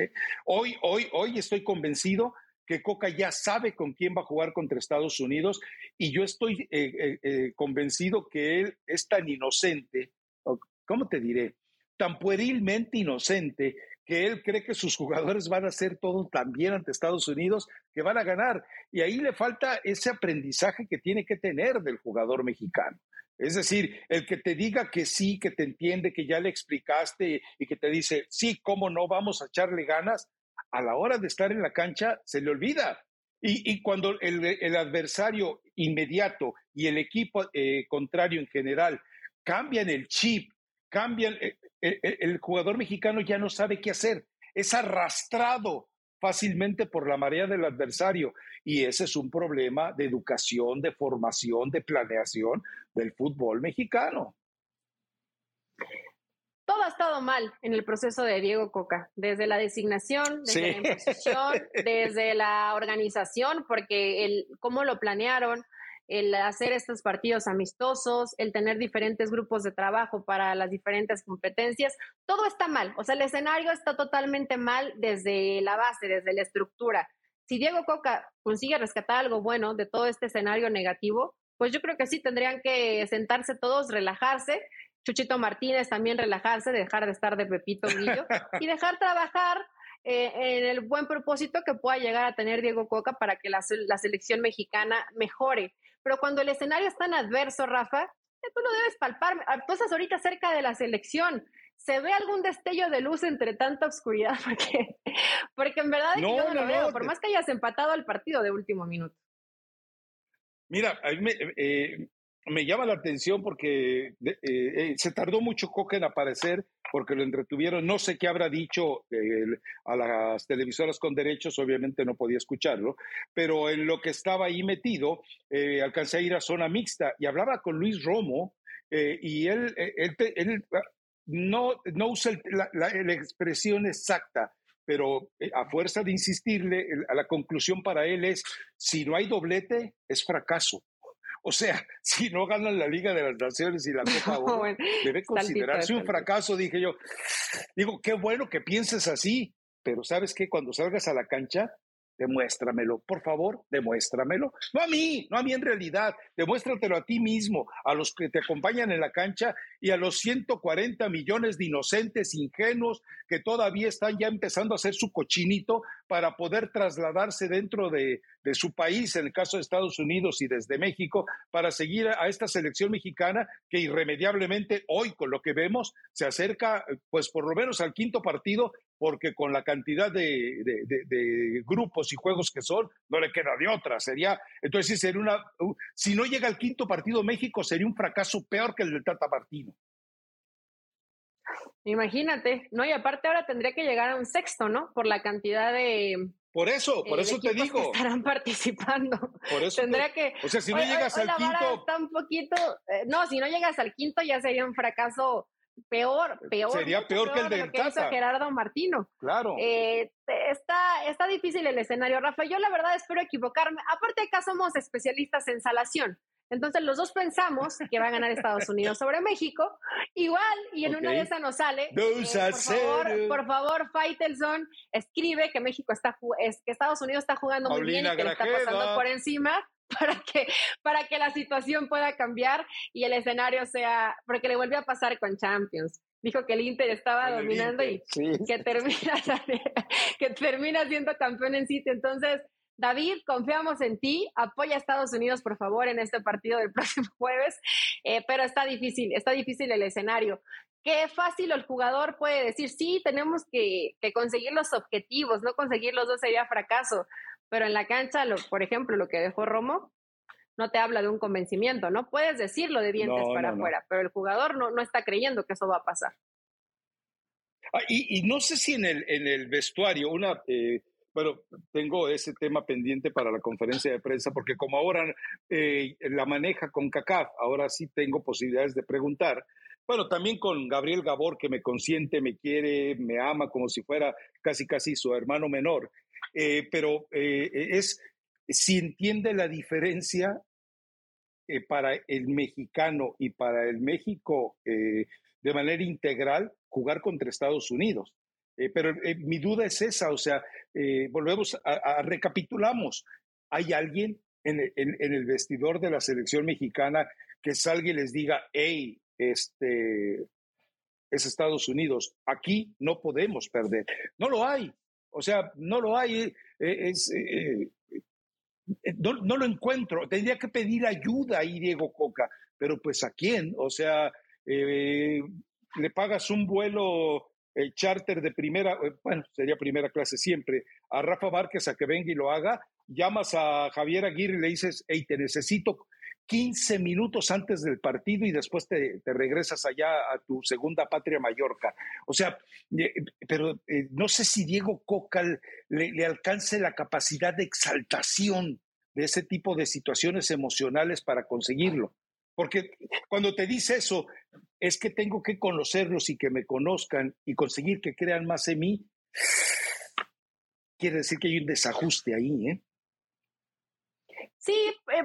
Hoy, hoy, hoy estoy convencido que Coca ya sabe con quién va a jugar contra Estados Unidos y yo estoy eh, eh, eh, convencido que él es tan inocente, ¿cómo te diré? Tan puerilmente inocente que él cree que sus jugadores van a hacer todo tan bien ante Estados Unidos que van a ganar. Y ahí le falta ese aprendizaje que tiene que tener del jugador mexicano. Es decir, el que te diga que sí, que te entiende, que ya le explicaste y que te dice, sí, cómo no, vamos a echarle ganas, a la hora de estar en la cancha se le olvida. Y, cuando el, adversario inmediato y el equipo eh, contrario en general cambian el chip, cambian, eh, eh, el jugador mexicano ya no sabe qué hacer. Es arrastrado fácilmente por la marea del adversario. Y ese es un problema de educación, de formación, de planeación del fútbol mexicano todo ha estado mal en el proceso de Diego Coca, desde la designación, desde la imposición, <laughs> desde la organización, porque el cómo lo planearon, el hacer estos partidos amistosos, el tener diferentes grupos de trabajo para las diferentes competencias, todo está mal. O sea, el escenario está totalmente mal desde la base, desde la estructura. Si Diego Coca consigue rescatar algo bueno de todo este escenario negativo, pues yo creo que sí tendrían que sentarse todos, relajarse Chuchito Martínez también relajarse, dejar de estar de Pepito Guillo <laughs> y dejar trabajar eh, en el buen propósito que pueda llegar a tener Diego Coca para que la, selección mexicana mejore. Pero cuando el escenario es tan adverso, Rafa, tú lo debes palpar. Ah, tú estás ahorita cerca de la selección. ¿Se ve algún destello de luz entre tanta oscuridad? <laughs> Porque, porque en verdad no, yo no, lo veo, por más que hayas empatado al partido de último minuto. Mira, a mí me, eh, me llama la atención porque eh, eh, se tardó mucho Coca en aparecer porque lo entretuvieron. No sé qué habrá dicho a las televisoras con derechos, obviamente no podía escucharlo, pero en lo que estaba ahí metido, eh, alcancé a ir a zona mixta y hablaba con Luis Romo y él, él, no, no usa la, la expresión exacta, pero a fuerza de insistirle, a la conclusión para él es, si no hay doblete, es fracaso. O sea, <laughs> si no ganan la Liga de las Naciones y la <laughs> Copa Oro, debe considerarse un fracaso, dije yo. Digo, qué bueno que pienses así, pero ¿sabes qué? Cuando salgas a la cancha, demuéstramelo, por favor, demuéstramelo. No a mí, no a mí en realidad, demuéstratelo a ti mismo, a los que te acompañan en la cancha y a los 140 millones de inocentes, ingenuos, que todavía están ya empezando a hacer su cochinito para poder trasladarse dentro de, de su país, en el caso de Estados Unidos y desde México, para seguir a esta selección mexicana que irremediablemente hoy, con lo que vemos, se acerca, pues por lo menos al quinto partido porque con la cantidad de, grupos y juegos que son, no le queda de otra. Sería, entonces, sería una, si no llega al quinto partido México, sería un fracaso peor que el del Tata Martino. Imagínate, ¿no? Y aparte ahora tendría que llegar a un sexto, ¿no? Por la cantidad de. Por eso, por eso te digo. estarán <laughs> participando. Por eso. Tendría que. O sea, si no llegas al quinto. Está un poquito. Eh, no, si no llegas al quinto ya sería un fracaso peor, peor. Sería peor, que el de, Gerardo Martino. Claro. Eh, está, está difícil el escenario, Rafa. Yo la verdad espero equivocarme. Aparte acá somos especialistas en salación. Entonces los dos pensamos que va a ganar Estados Unidos sobre México. Igual, y en una de esas nos sale. Eh, por, favor, por favor, Faitelson, escribe que México está es, que Estados Unidos está jugando muy bien y que le está pasando por encima <laughs> para que, para que la situación pueda cambiar y el escenario sea, porque le volvió a pasar con Champions. Dijo que el Inter estaba dominando y que, termina, <laughs> que termina siendo campeón en sitio. Entonces, David, confiamos en ti. Apoya a Estados Unidos, por favor, en este partido del <laughs> próximo jueves. Eh, pero está difícil, está difícil el escenario. Qué fácil el jugador puede decir, sí, tenemos que, que conseguir los objetivos, no conseguir los dos sería fracaso. Pero en la cancha, lo, por ejemplo, lo que dejó Romo, no te habla de un convencimiento, ¿no? Puedes decirlo de dientes para afuera, pero el jugador no, no está creyendo que eso va a pasar. Ah, y, no sé si en el, en el vestuario, una, eh, bueno, tengo ese tema pendiente para la conferencia de prensa, porque como ahora eh, la maneja con CACAF, ahora sí tengo posibilidades de preguntar. Bueno, también con Gabriel Gabor, que me consiente, me quiere, me ama como si fuera casi, casi su hermano menor. Eh, pero eh, es si entiende la diferencia eh, para el mexicano y para el México de manera integral jugar contra Estados Unidos. pero mi duda es esa, o sea, volvemos a, recapitulamos. ¿Hay alguien en, en, el vestidor de la selección mexicana que salga y les diga, hey, este, es Estados Unidos, aquí no podemos perder? No lo hay. O sea, no lo hay, eh, eh, eh, no, lo encuentro. Tendría que pedir ayuda ahí, Diego Coca, pero pues a quién? O sea, le pagas un vuelo el charter de primera, bueno, sería primera clase siempre, a Rafa Márquez a que venga y lo haga, llamas a Javier Aguirre y le dices, hey, te necesito 15 minutos antes del partido y después te, regresas allá a tu segunda patria Mallorca. O sea, eh, pero eh, no sé si Diego Cocal le, alcance la capacidad de exaltación de ese tipo de situaciones emocionales para conseguirlo. Porque cuando te dice eso, es que tengo que conocerlos y que me conozcan y conseguir que crean más en mí, quiere decir que hay un desajuste ahí, ¿eh? Sí, eh,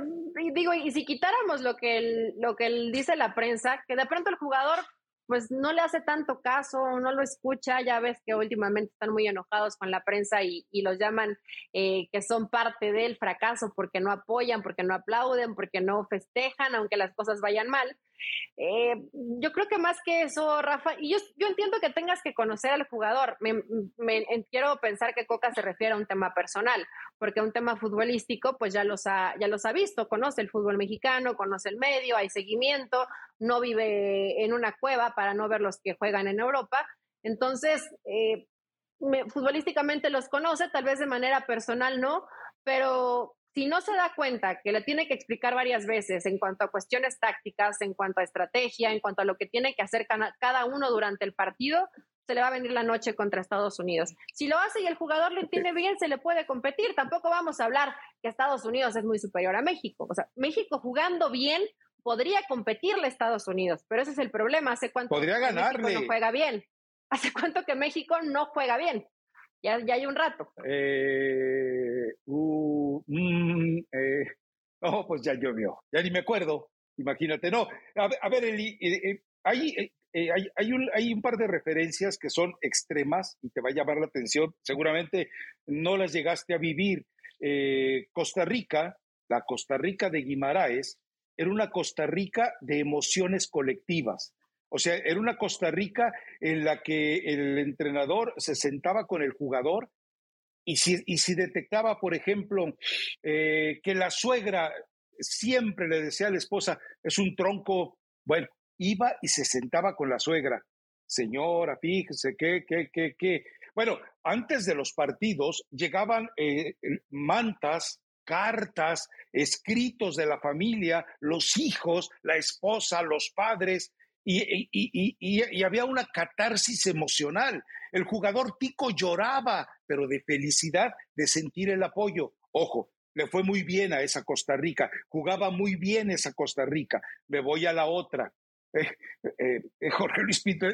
digo, y si quitáramos lo que, lo que dice la prensa, que de pronto el jugador pues no le hace tanto caso, no lo escucha, ya ves que últimamente están muy enojados con la prensa y, los llaman eh, que son parte del fracaso porque no apoyan, porque no aplauden, porque no festejan, aunque las cosas vayan mal. Eh, yo creo que más que eso, Rafa, y yo, yo entiendo que tengas que conocer al jugador, me, quiero pensar que Coca se refiere a un tema personal, porque un tema futbolístico, pues ya los ha, ya los ha visto, conoce el fútbol mexicano, conoce el medio, hay seguimiento, no vive en una cueva para no ver los que juegan en Europa. Entonces, eh, futbolísticamente los conoce, tal vez de manera personal no, pero si no se da cuenta que le tiene que explicar varias veces en cuanto a cuestiones tácticas, en cuanto a estrategia, en cuanto a lo que tiene que hacer cada uno durante el partido, se le va a venir la noche contra Estados Unidos. Si lo hace y el jugador lo entiende bien, se le puede competir. Tampoco vamos a hablar que Estados Unidos es muy superior a México. O sea, México jugando bien podría competirle a Estados Unidos, pero ese es el problema. ¿Hace cuánto podría ganarle. México no juega bien? ¿Hace cuánto que México no juega bien? Ya, ya hay un rato. Eh, uh, mm, eh, oh, pues ya llovió. Ya ni me acuerdo. Imagínate. No, a, ver, Eli, eh, ahí hay, hay, un, par de referencias que son extremas y te va a llamar la atención. Seguramente no las llegaste a vivir. Costa Rica, la Costa Rica de Guimaraes, era una Costa Rica de emociones colectivas. O sea, era una Costa Rica en la que el entrenador se sentaba con el jugador y si, y si detectaba, por ejemplo, eh, que la suegra siempre le decía a la esposa, es un tronco, bueno, iba y se sentaba con la suegra. Señora, fíjese, qué, qué, qué, qué. Bueno, antes de los partidos llegaban eh, mantas, cartas, escritos de la familia, los hijos, la esposa, los padres, y, había una catarsis emocional. El jugador Tico lloraba, pero de felicidad de sentir el apoyo. Ojo, le fue muy bien a esa Costa Rica, jugaba muy bien esa Costa Rica. Me voy a la otra. Eh, eh, eh, Jorge Luis Pinto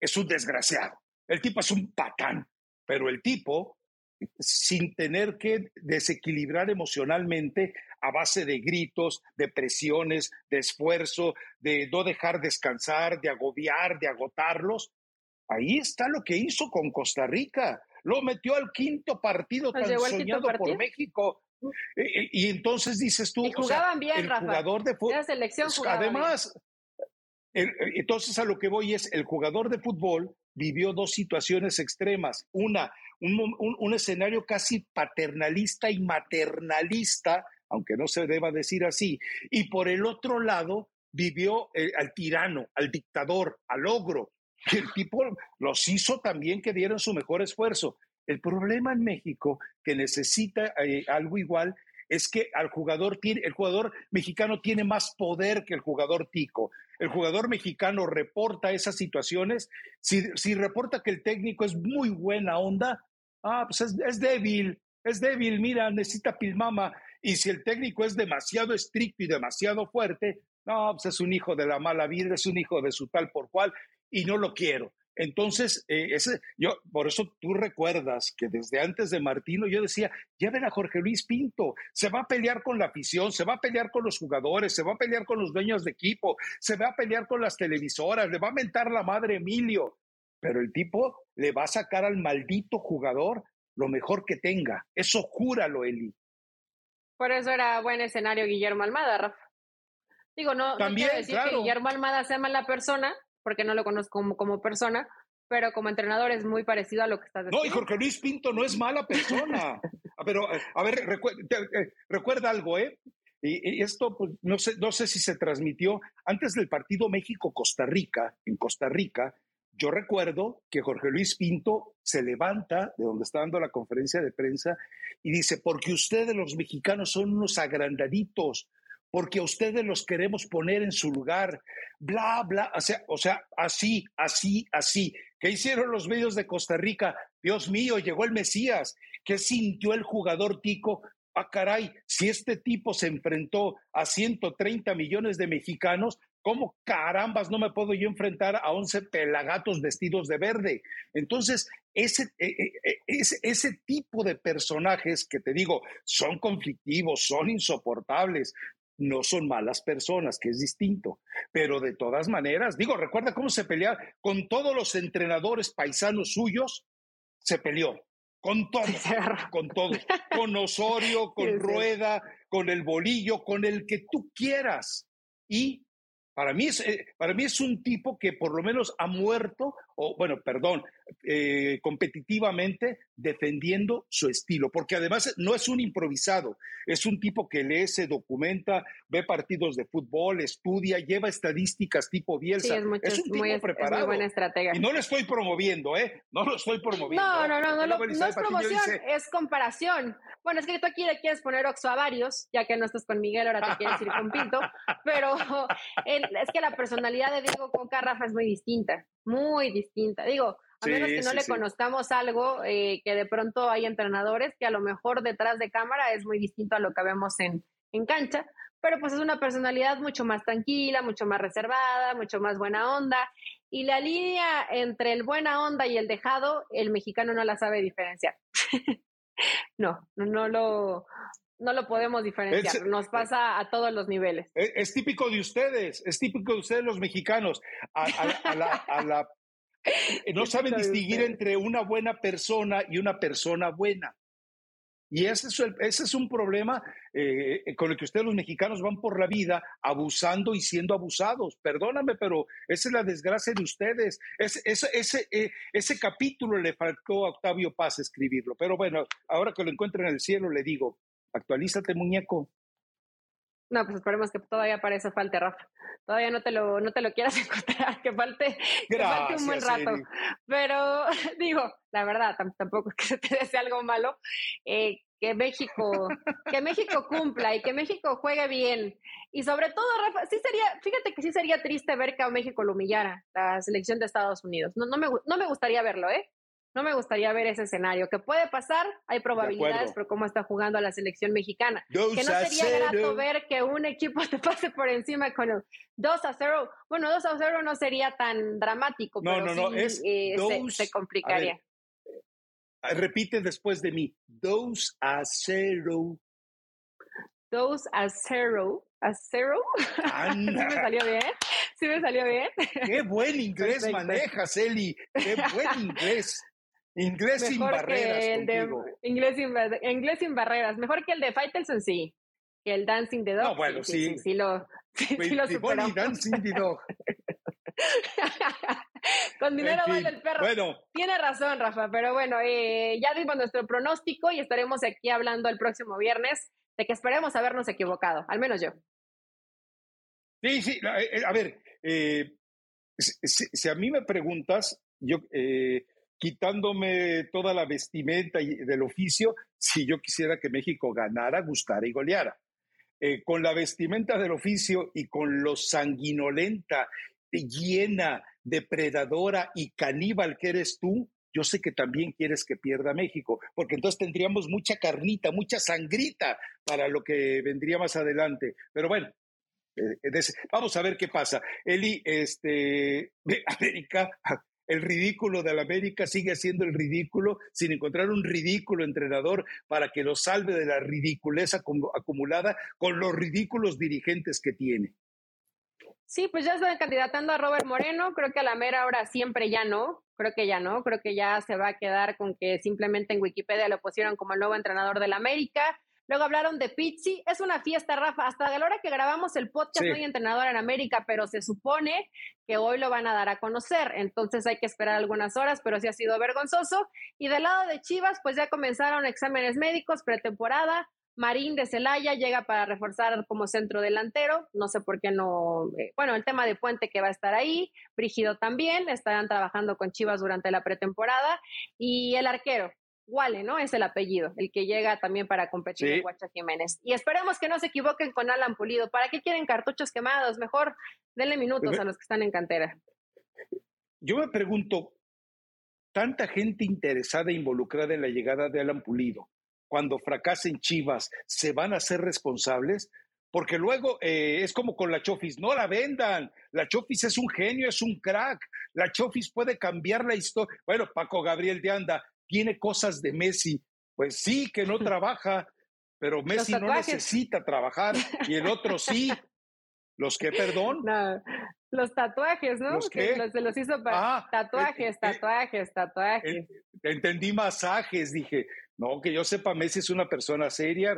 es un desgraciado. El tipo es un patán, pero el tipo sin tener que desequilibrar emocionalmente a base de gritos, de presiones, de esfuerzo, de no dejar descansar, de agobiar, de agotarlos. Ahí está lo que hizo con Costa Rica. Lo metió al quinto partido tan soñado por México. Y, entonces dices tú, jugaban bien, el jugador de fútbol. selección además, entonces a lo que voy es, el jugador de fútbol vivió dos situaciones extremas. Una, un, escenario casi paternalista y maternalista, aunque no se deba decir así, y por el otro lado vivió eh, al tirano, al dictador, al ogro, el tipo los hizo también que dieran su mejor esfuerzo. El problema en México, que necesita eh, algo igual, es que al jugador tiene, el jugador mexicano tiene más poder que el jugador tico. El jugador mexicano reporta esas situaciones. Si, si reporta que el técnico es muy buena onda, Ah, pues es, débil, es débil, mira, necesita pilmama. Y si el técnico es demasiado estricto y demasiado fuerte, no, pues es un hijo de la mala vida, es un hijo de su tal por cual, y no lo quiero. Entonces, eh, ese, yo, por eso tú recuerdas que desde antes de Martino yo decía, lleven a Jorge Luis Pinto, se va a pelear con la afición, se va a pelear con los jugadores, se va a pelear con los dueños de equipo, se va a pelear con las televisoras, le va a mentar la madre Emilio pero el tipo le va a sacar al maldito jugador lo mejor que tenga. Eso júralo, Eli. Por eso era buen escenario Guillermo Almada, Rafa. Digo, no, También, quiero decir que Guillermo Almada sea mala persona, porque no lo conozco como, como, persona, pero como entrenador es muy parecido a lo que estás diciendo. No, y Jorge Luis Pinto no es mala persona. <laughs> pero, a ver, eh, recuerda algo, ¿eh? Y, esto, pues, no sé, no sé si se transmitió antes del partido México-Costa Rica, en Costa Rica, yo recuerdo que Jorge Luis Pinto se levanta de donde está dando la conferencia de prensa y dice, porque ustedes los mexicanos son unos agrandaditos, porque a ustedes los queremos poner en su lugar, bla, bla, o sea, así, así, así. ¿Qué hicieron los medios de Costa Rica? Dios mío, llegó el Mesías. ¿Qué sintió el jugador Tico? Ah, caray, si este tipo se enfrentó a 130 millones de mexicanos, ¿Cómo carambas no me puedo yo enfrentar a 11 pelagatos vestidos de verde? Entonces, e, e, e, ese, ese tipo de personajes que te digo, son conflictivos, son insoportables, no son malas personas, que es distinto. Pero de todas maneras, digo, recuerda cómo se peleaba con todos los entrenadores paisanos suyos, se peleó. Con todos, con todos, <laughs> con Osorio, con Rueda, con el Bolillo, con el que tú quieras. Y para mí, es, eh, para mí es un tipo que por lo menos ha muerto o bueno, perdón, eh, competitivamente defendiendo su estilo, porque además no es un improvisado, es un tipo que lee, se documenta, ve partidos de fútbol, estudia, lleva estadísticas tipo Bielsa. es, es, un tipo preparado. Es muy buena estrategia. Y no lo estoy promoviendo, ¿eh? No lo estoy promoviendo. No, no, no, no, no, es promoción, es comparación. Bueno, es que tú aquí le quieres poner oxo a varios, ya que no estás con Miguel, ahora te quieres ir con Pinto, pero <laughs> es que la personalidad de Diego Coca Rafa es muy distinta, muy distinta. Digo, a menos que no le conozcamos algo, eh, que de pronto hay entrenadores que a lo mejor detrás de cámara es muy distinto a lo que vemos en, en cancha, pero pues es una personalidad mucho más tranquila, mucho más reservada, mucho más buena onda. Y la línea entre el buena onda y el dejado, el mexicano no la sabe diferenciar. <laughs> no, no lo, no lo podemos diferenciar. Nos pasa a todos los niveles. Es, típico de ustedes, es típico de ustedes los mexicanos. A, la, <laughs> no saben distinguir entre una buena persona y una persona buena. Y ese es, ese es un problema eh, con el que ustedes los mexicanos van por la vida abusando y siendo abusados. Perdóname, pero esa es la desgracia de ustedes. Ese, ese, ese, eh, ese capítulo le faltó a Octavio Paz escribirlo. Pero bueno, ahora que lo encuentro en el cielo, le digo, actualízate, muñeco. No, pues esperemos que todavía para eso falte, Rafa. Todavía no te lo, no te lo quieras <laughs> encontrar, que falte, que falte un buen rato. Pero <laughs> digo, la verdad, tampoco es que se te desee algo malo. Eh, que México, que México cumpla y que México juegue bien. Y sobre todo, Rafa, sí sería, fíjate que sí sería triste ver que a México lo humillara la selección de Estados Unidos. No, no, me, no me gustaría verlo, ¿eh? No me gustaría ver ese escenario. Que puede pasar, hay probabilidades por cómo está jugando a la selección mexicana. que no sería grato ver que un equipo <laughs> te pase por encima con el 2 a 0. Bueno, 2 a 0 no sería tan dramático, pero sí, eh, se, complicaría. Eh, repite después de mí. 2 a 0. 2 a 0. ¿A 0? <laughs> ¿Sí me salió bien? ¿Sí me salió bien? Qué buen inglés manejas, Eli. Qué buen <laughs> inglés. Inglés sin barreras. el de, inglés, sin, inglés sin barreras. Mejor que el de Faitelson, sí. Que el Dancing the Dog. No, bueno, sí. Sí, sí, lo, sí, lo <laughs> Dancing the Dog. <laughs> Con dinero vale el perro. Bueno. Tiene razón, Rafa, pero bueno, eh, ya dimos nuestro pronóstico y estaremos aquí hablando el próximo viernes de que esperemos habernos equivocado, al menos yo. Sí, sí, eh, a ver, eh, si, si, a mí me preguntas, yo eh, quitándome toda la vestimenta del oficio, si yo quisiera que México ganara, gustara y goleara. Eh, con la vestimenta del oficio y con lo sanguinolenta, llena, depredadora y caníbal que eres tú, yo sé que también quieres que pierda México, porque entonces tendríamos mucha carnita, mucha sangrita para lo que vendría más adelante. Pero bueno, eh, vamos a ver qué pasa. Eli, este, América el ridículo de la América sigue siendo el ridículo sin encontrar un ridículo entrenador para que lo salve de la ridiculez acumulada con los ridículos dirigentes que tiene. Sí, pues ya estoy candidatando a Robert Moreno, creo que a la mera hora siempre ya no, creo que ya no, creo que ya se va a quedar con que simplemente en Wikipedia lo pusieron como el nuevo entrenador del América. Luego hablaron de Pizzi. Es una fiesta, Rafa. Hasta la hora que grabamos el podcast no hay entrenador en América, pero se supone que hoy lo van a dar a conocer. Entonces hay que esperar algunas horas, pero sí ha sido vergonzoso. Y del lado de Chivas, pues ya comenzaron exámenes médicos, pretemporada. Marín de Celaya llega para reforzar como centro delantero. No sé por qué no. Eh, bueno, el tema de Puente que va a estar ahí. Brígido también. Estarán trabajando con Chivas durante la pretemporada. Y el arquero, Wale, ¿no? Es el apellido, el que llega también para competir en Guacha Jiménez. Y esperemos que no se equivoquen con Alan Pulido. ¿Para qué quieren cartuchos quemados? Mejor denle minutos a los que están en cantera. Yo me pregunto, tanta gente interesada e involucrada en la llegada de Alan Pulido, cuando fracasen Chivas, ¿se van a ser responsables? Porque luego eh, es como con la Chofis, no la vendan. La Chofis es un genio, es un crack. La Chofis puede cambiar la historia. Bueno, Paco Gabriel de Anda, tiene cosas de Messi. Pues sí, que no <laughs> trabaja, pero Messi no necesita trabajar y el otro sí. ¿Los que, perdón? los tatuajes, ¿no? ¿Los que se los hizo para ah, tatuajes, eh, eh, tatuajes, tatuajes. entendí masajes, dije. No, que yo sepa, Messi es una persona seria,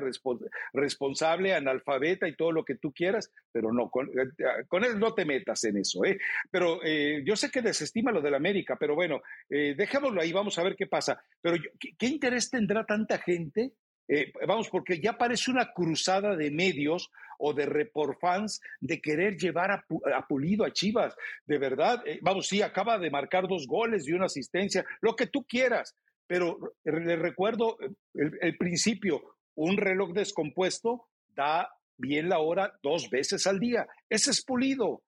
responsable, analfabeta y todo lo que tú quieras, pero no, con, eh, él no te metas en eso. ¿eh? Pero eh, yo sé que desestima lo del América, pero bueno, eh, dejémoslo ahí, vamos a ver qué pasa. Pero ¿qué, interés tendrá tanta gente? vamos, porque ya parece una cruzada de medios o de report fans de querer llevar a, Pulido a Chivas. De verdad, vamos, sí, acaba de marcar dos goles y una asistencia, lo que tú quieras, pero le recuerdo el, principio, un reloj descompuesto da bien la hora dos veces al día. Ese es pulido.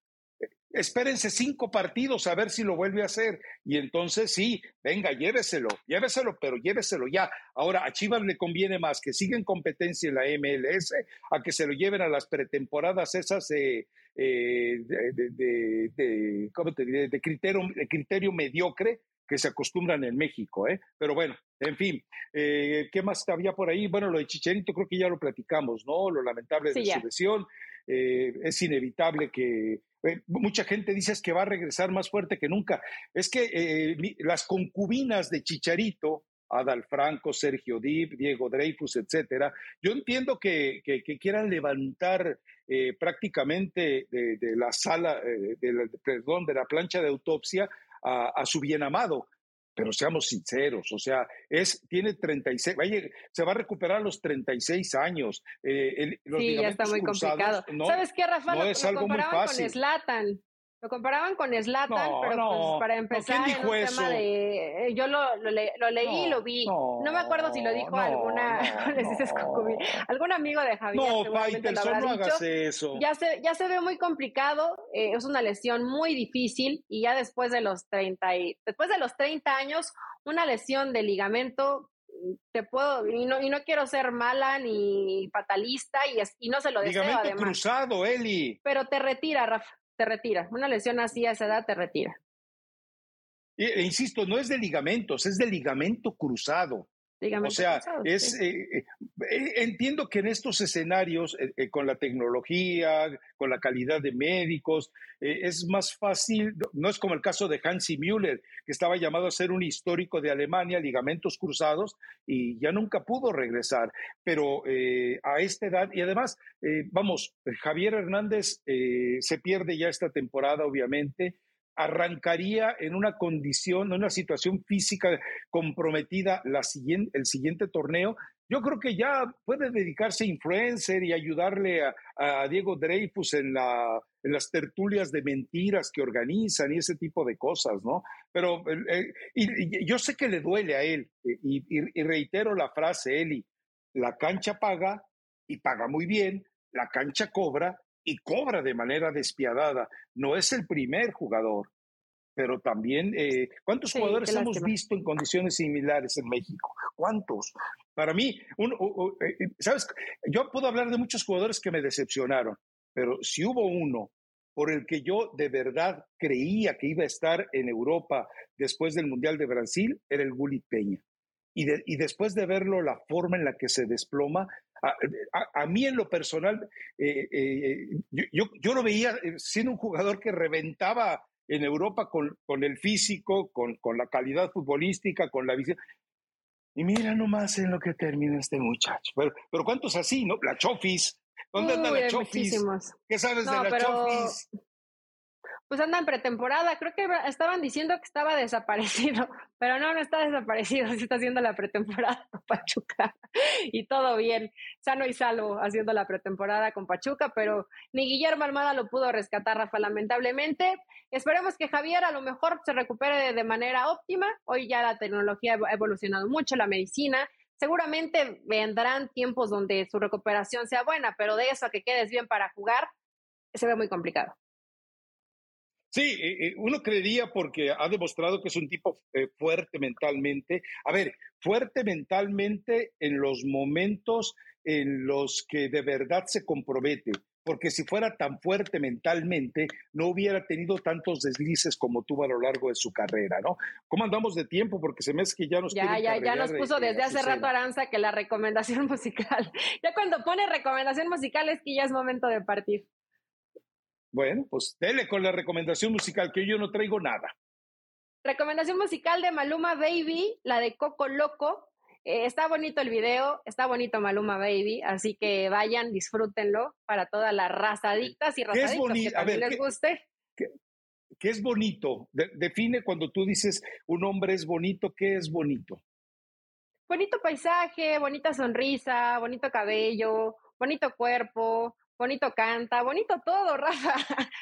Espérense cinco partidos a ver si lo vuelve a hacer. Y entonces sí, venga, lléveselo, lléveselo, pero lléveselo ya. Ahora, a Chivas le conviene más que siga en competencia en la MLS a que se lo lleven a las pretemporadas esas eh, de, de, ¿cómo te diré? de criterio, de criterio mediocre que se acostumbran en México, ¿eh? Pero bueno, en fin, eh, ¿qué más había por ahí? Bueno, lo de Chicharito creo que ya lo platicamos, ¿no? Lo lamentable de su lesión. Eh, es inevitable que eh, mucha gente dice que va a regresar más fuerte que nunca. Es que las concubinas de Chicharito, Adal Franco, Sergio Dip, Diego Dreyfus, etcétera, yo entiendo que, que, quieran levantar prácticamente de, de, la sala, de perdón, de la plancha de autopsia a, su bien amado. Pero seamos sinceros, o sea, es, tiene 36, se va a recuperar a los 36 años. Eh, sí, ya está muy complicado. ¿Sabes qué, Rafa? No es algo muy fácil. con Slatan. Lo comparaban con Slatan, pero pues para empezar en un tema de... Eh, yo lo, lo, leí y lo vi. No, me acuerdo si lo dijo alguna... <laughs> algún amigo de Javier. No, Faitelson, no hagas eso. Ya se, ya se ve muy complicado, eh, es una lesión muy difícil y ya después de los 30 y, después de los 30 años, una lesión de ligamento te puedo, y no, y no quiero ser mala ni fatalista y, y no se lo deseo Ligamento cruzado, Eli. Pero te retira, Rafa te retira. Una lesión así a esa edad te retira. E, insisto, no es de ligamentos, es de ligamento cruzado o sea, es, eh, eh, eh, entiendo que en estos escenarios, con la tecnología, con la calidad de médicos, es más fácil, no es como el caso de Hansi Müller, que estaba llamado a ser un histórico de Alemania, ligamentos cruzados, y ya nunca pudo regresar. Pero a esta edad, y además, vamos, Javier Hernández se pierde ya esta temporada, obviamente arrancaría en una condición, en una situación física comprometida la siguiente, el siguiente torneo, yo creo que ya puede dedicarse a influencer y ayudarle a, Diego Dreyfus en, la, en, las tertulias de mentiras que organizan y ese tipo de cosas, ¿no? Pero eh, y, yo sé que le duele a él, y, y reitero la frase, Eli, la cancha paga y paga muy bien, la cancha cobra y cobra de manera despiadada. No es el primer jugador, pero también, eh, ¿cuántos jugadores hemos visto en condiciones similares en México? ¿Cuántos? Para mí, uno, eh, eh, ¿sabes? Yo puedo hablar de muchos jugadores que me decepcionaron, pero si hubo uno por el que yo de verdad creía que iba a estar en Europa después del Mundial de Brasil, era el Gullit Peña. Y, y después de verlo, la forma en la que se desploma, a, mí en lo personal, eh, eh, yo, yo, lo veía eh, siendo un jugador que reventaba en Europa con, con el físico, con, con, la calidad futbolística, con la visión. Y mira nomás en lo que termina este muchacho. Pero, pero ¿cuántos así, no? La Chofis. ¿Dónde anda la Chofis? ¿Qué sabes de la Chofis? Pues anda en pretemporada. Creo que estaban diciendo que estaba <laughs> desaparecido, pero no, no está desaparecido, <laughs> sí está haciendo la pretemporada con Pachuca y todo bien, sano y salvo haciendo la pretemporada con Pachuca, pero ni Guillermo Almada lo pudo rescatar, Rafa, lamentablemente. Esperemos que Javier a lo mejor se recupere de, manera óptima. Hoy ya la tecnología ha evolucionado mucho, la medicina. Seguramente vendrán tiempos donde su recuperación sea buena, pero de eso a que quedes bien para jugar, se ve muy complicado. Sí, eh, eh, uno creería porque ha demostrado que es un tipo eh, fuerte mentalmente. A ver, fuerte mentalmente en los momentos en los que de verdad se compromete, porque si fuera tan fuerte mentalmente, no hubiera tenido tantos deslices como tuvo a lo largo de su carrera, ¿no? ¿Cómo andamos de tiempo? Porque se me es que ya nos Ya, ya, ya nos puso desde hace rato Aranza que la recomendación <laughs> musical. ya cuando pone recomendación musical es que ya es momento de partir. Bueno, pues dele con la recomendación musical, que yo no traigo nada. Recomendación musical de Maluma Baby, la de Coco Loco. eh, está bonito el video, está bonito Maluma Baby, así que vayan, disfrútenlo para toda la raza adictas y razadictas que también les guste. ¿qué, es bonito? define cuando tú dices un hombre es bonito, ¿qué es bonito? Bonito paisaje, bonita sonrisa, bonito cabello, bonito cuerpo, bonito canta, bonito todo, <laughs> Rafa.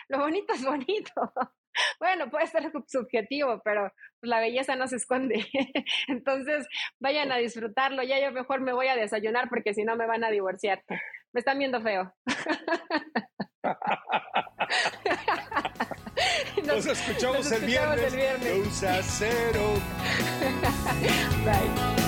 Lo bonito es bonito. <laughs> Bueno, puede ser subjetivo, pero pues, la belleza no se esconde. <laughs> Entonces, vayan a disfrutarlo. Ya yo mejor me voy a desayunar porque si no me van a divorciar. Me están viendo feo. Nos, escuchamos, el, viernes. el viernes. cero. Bye.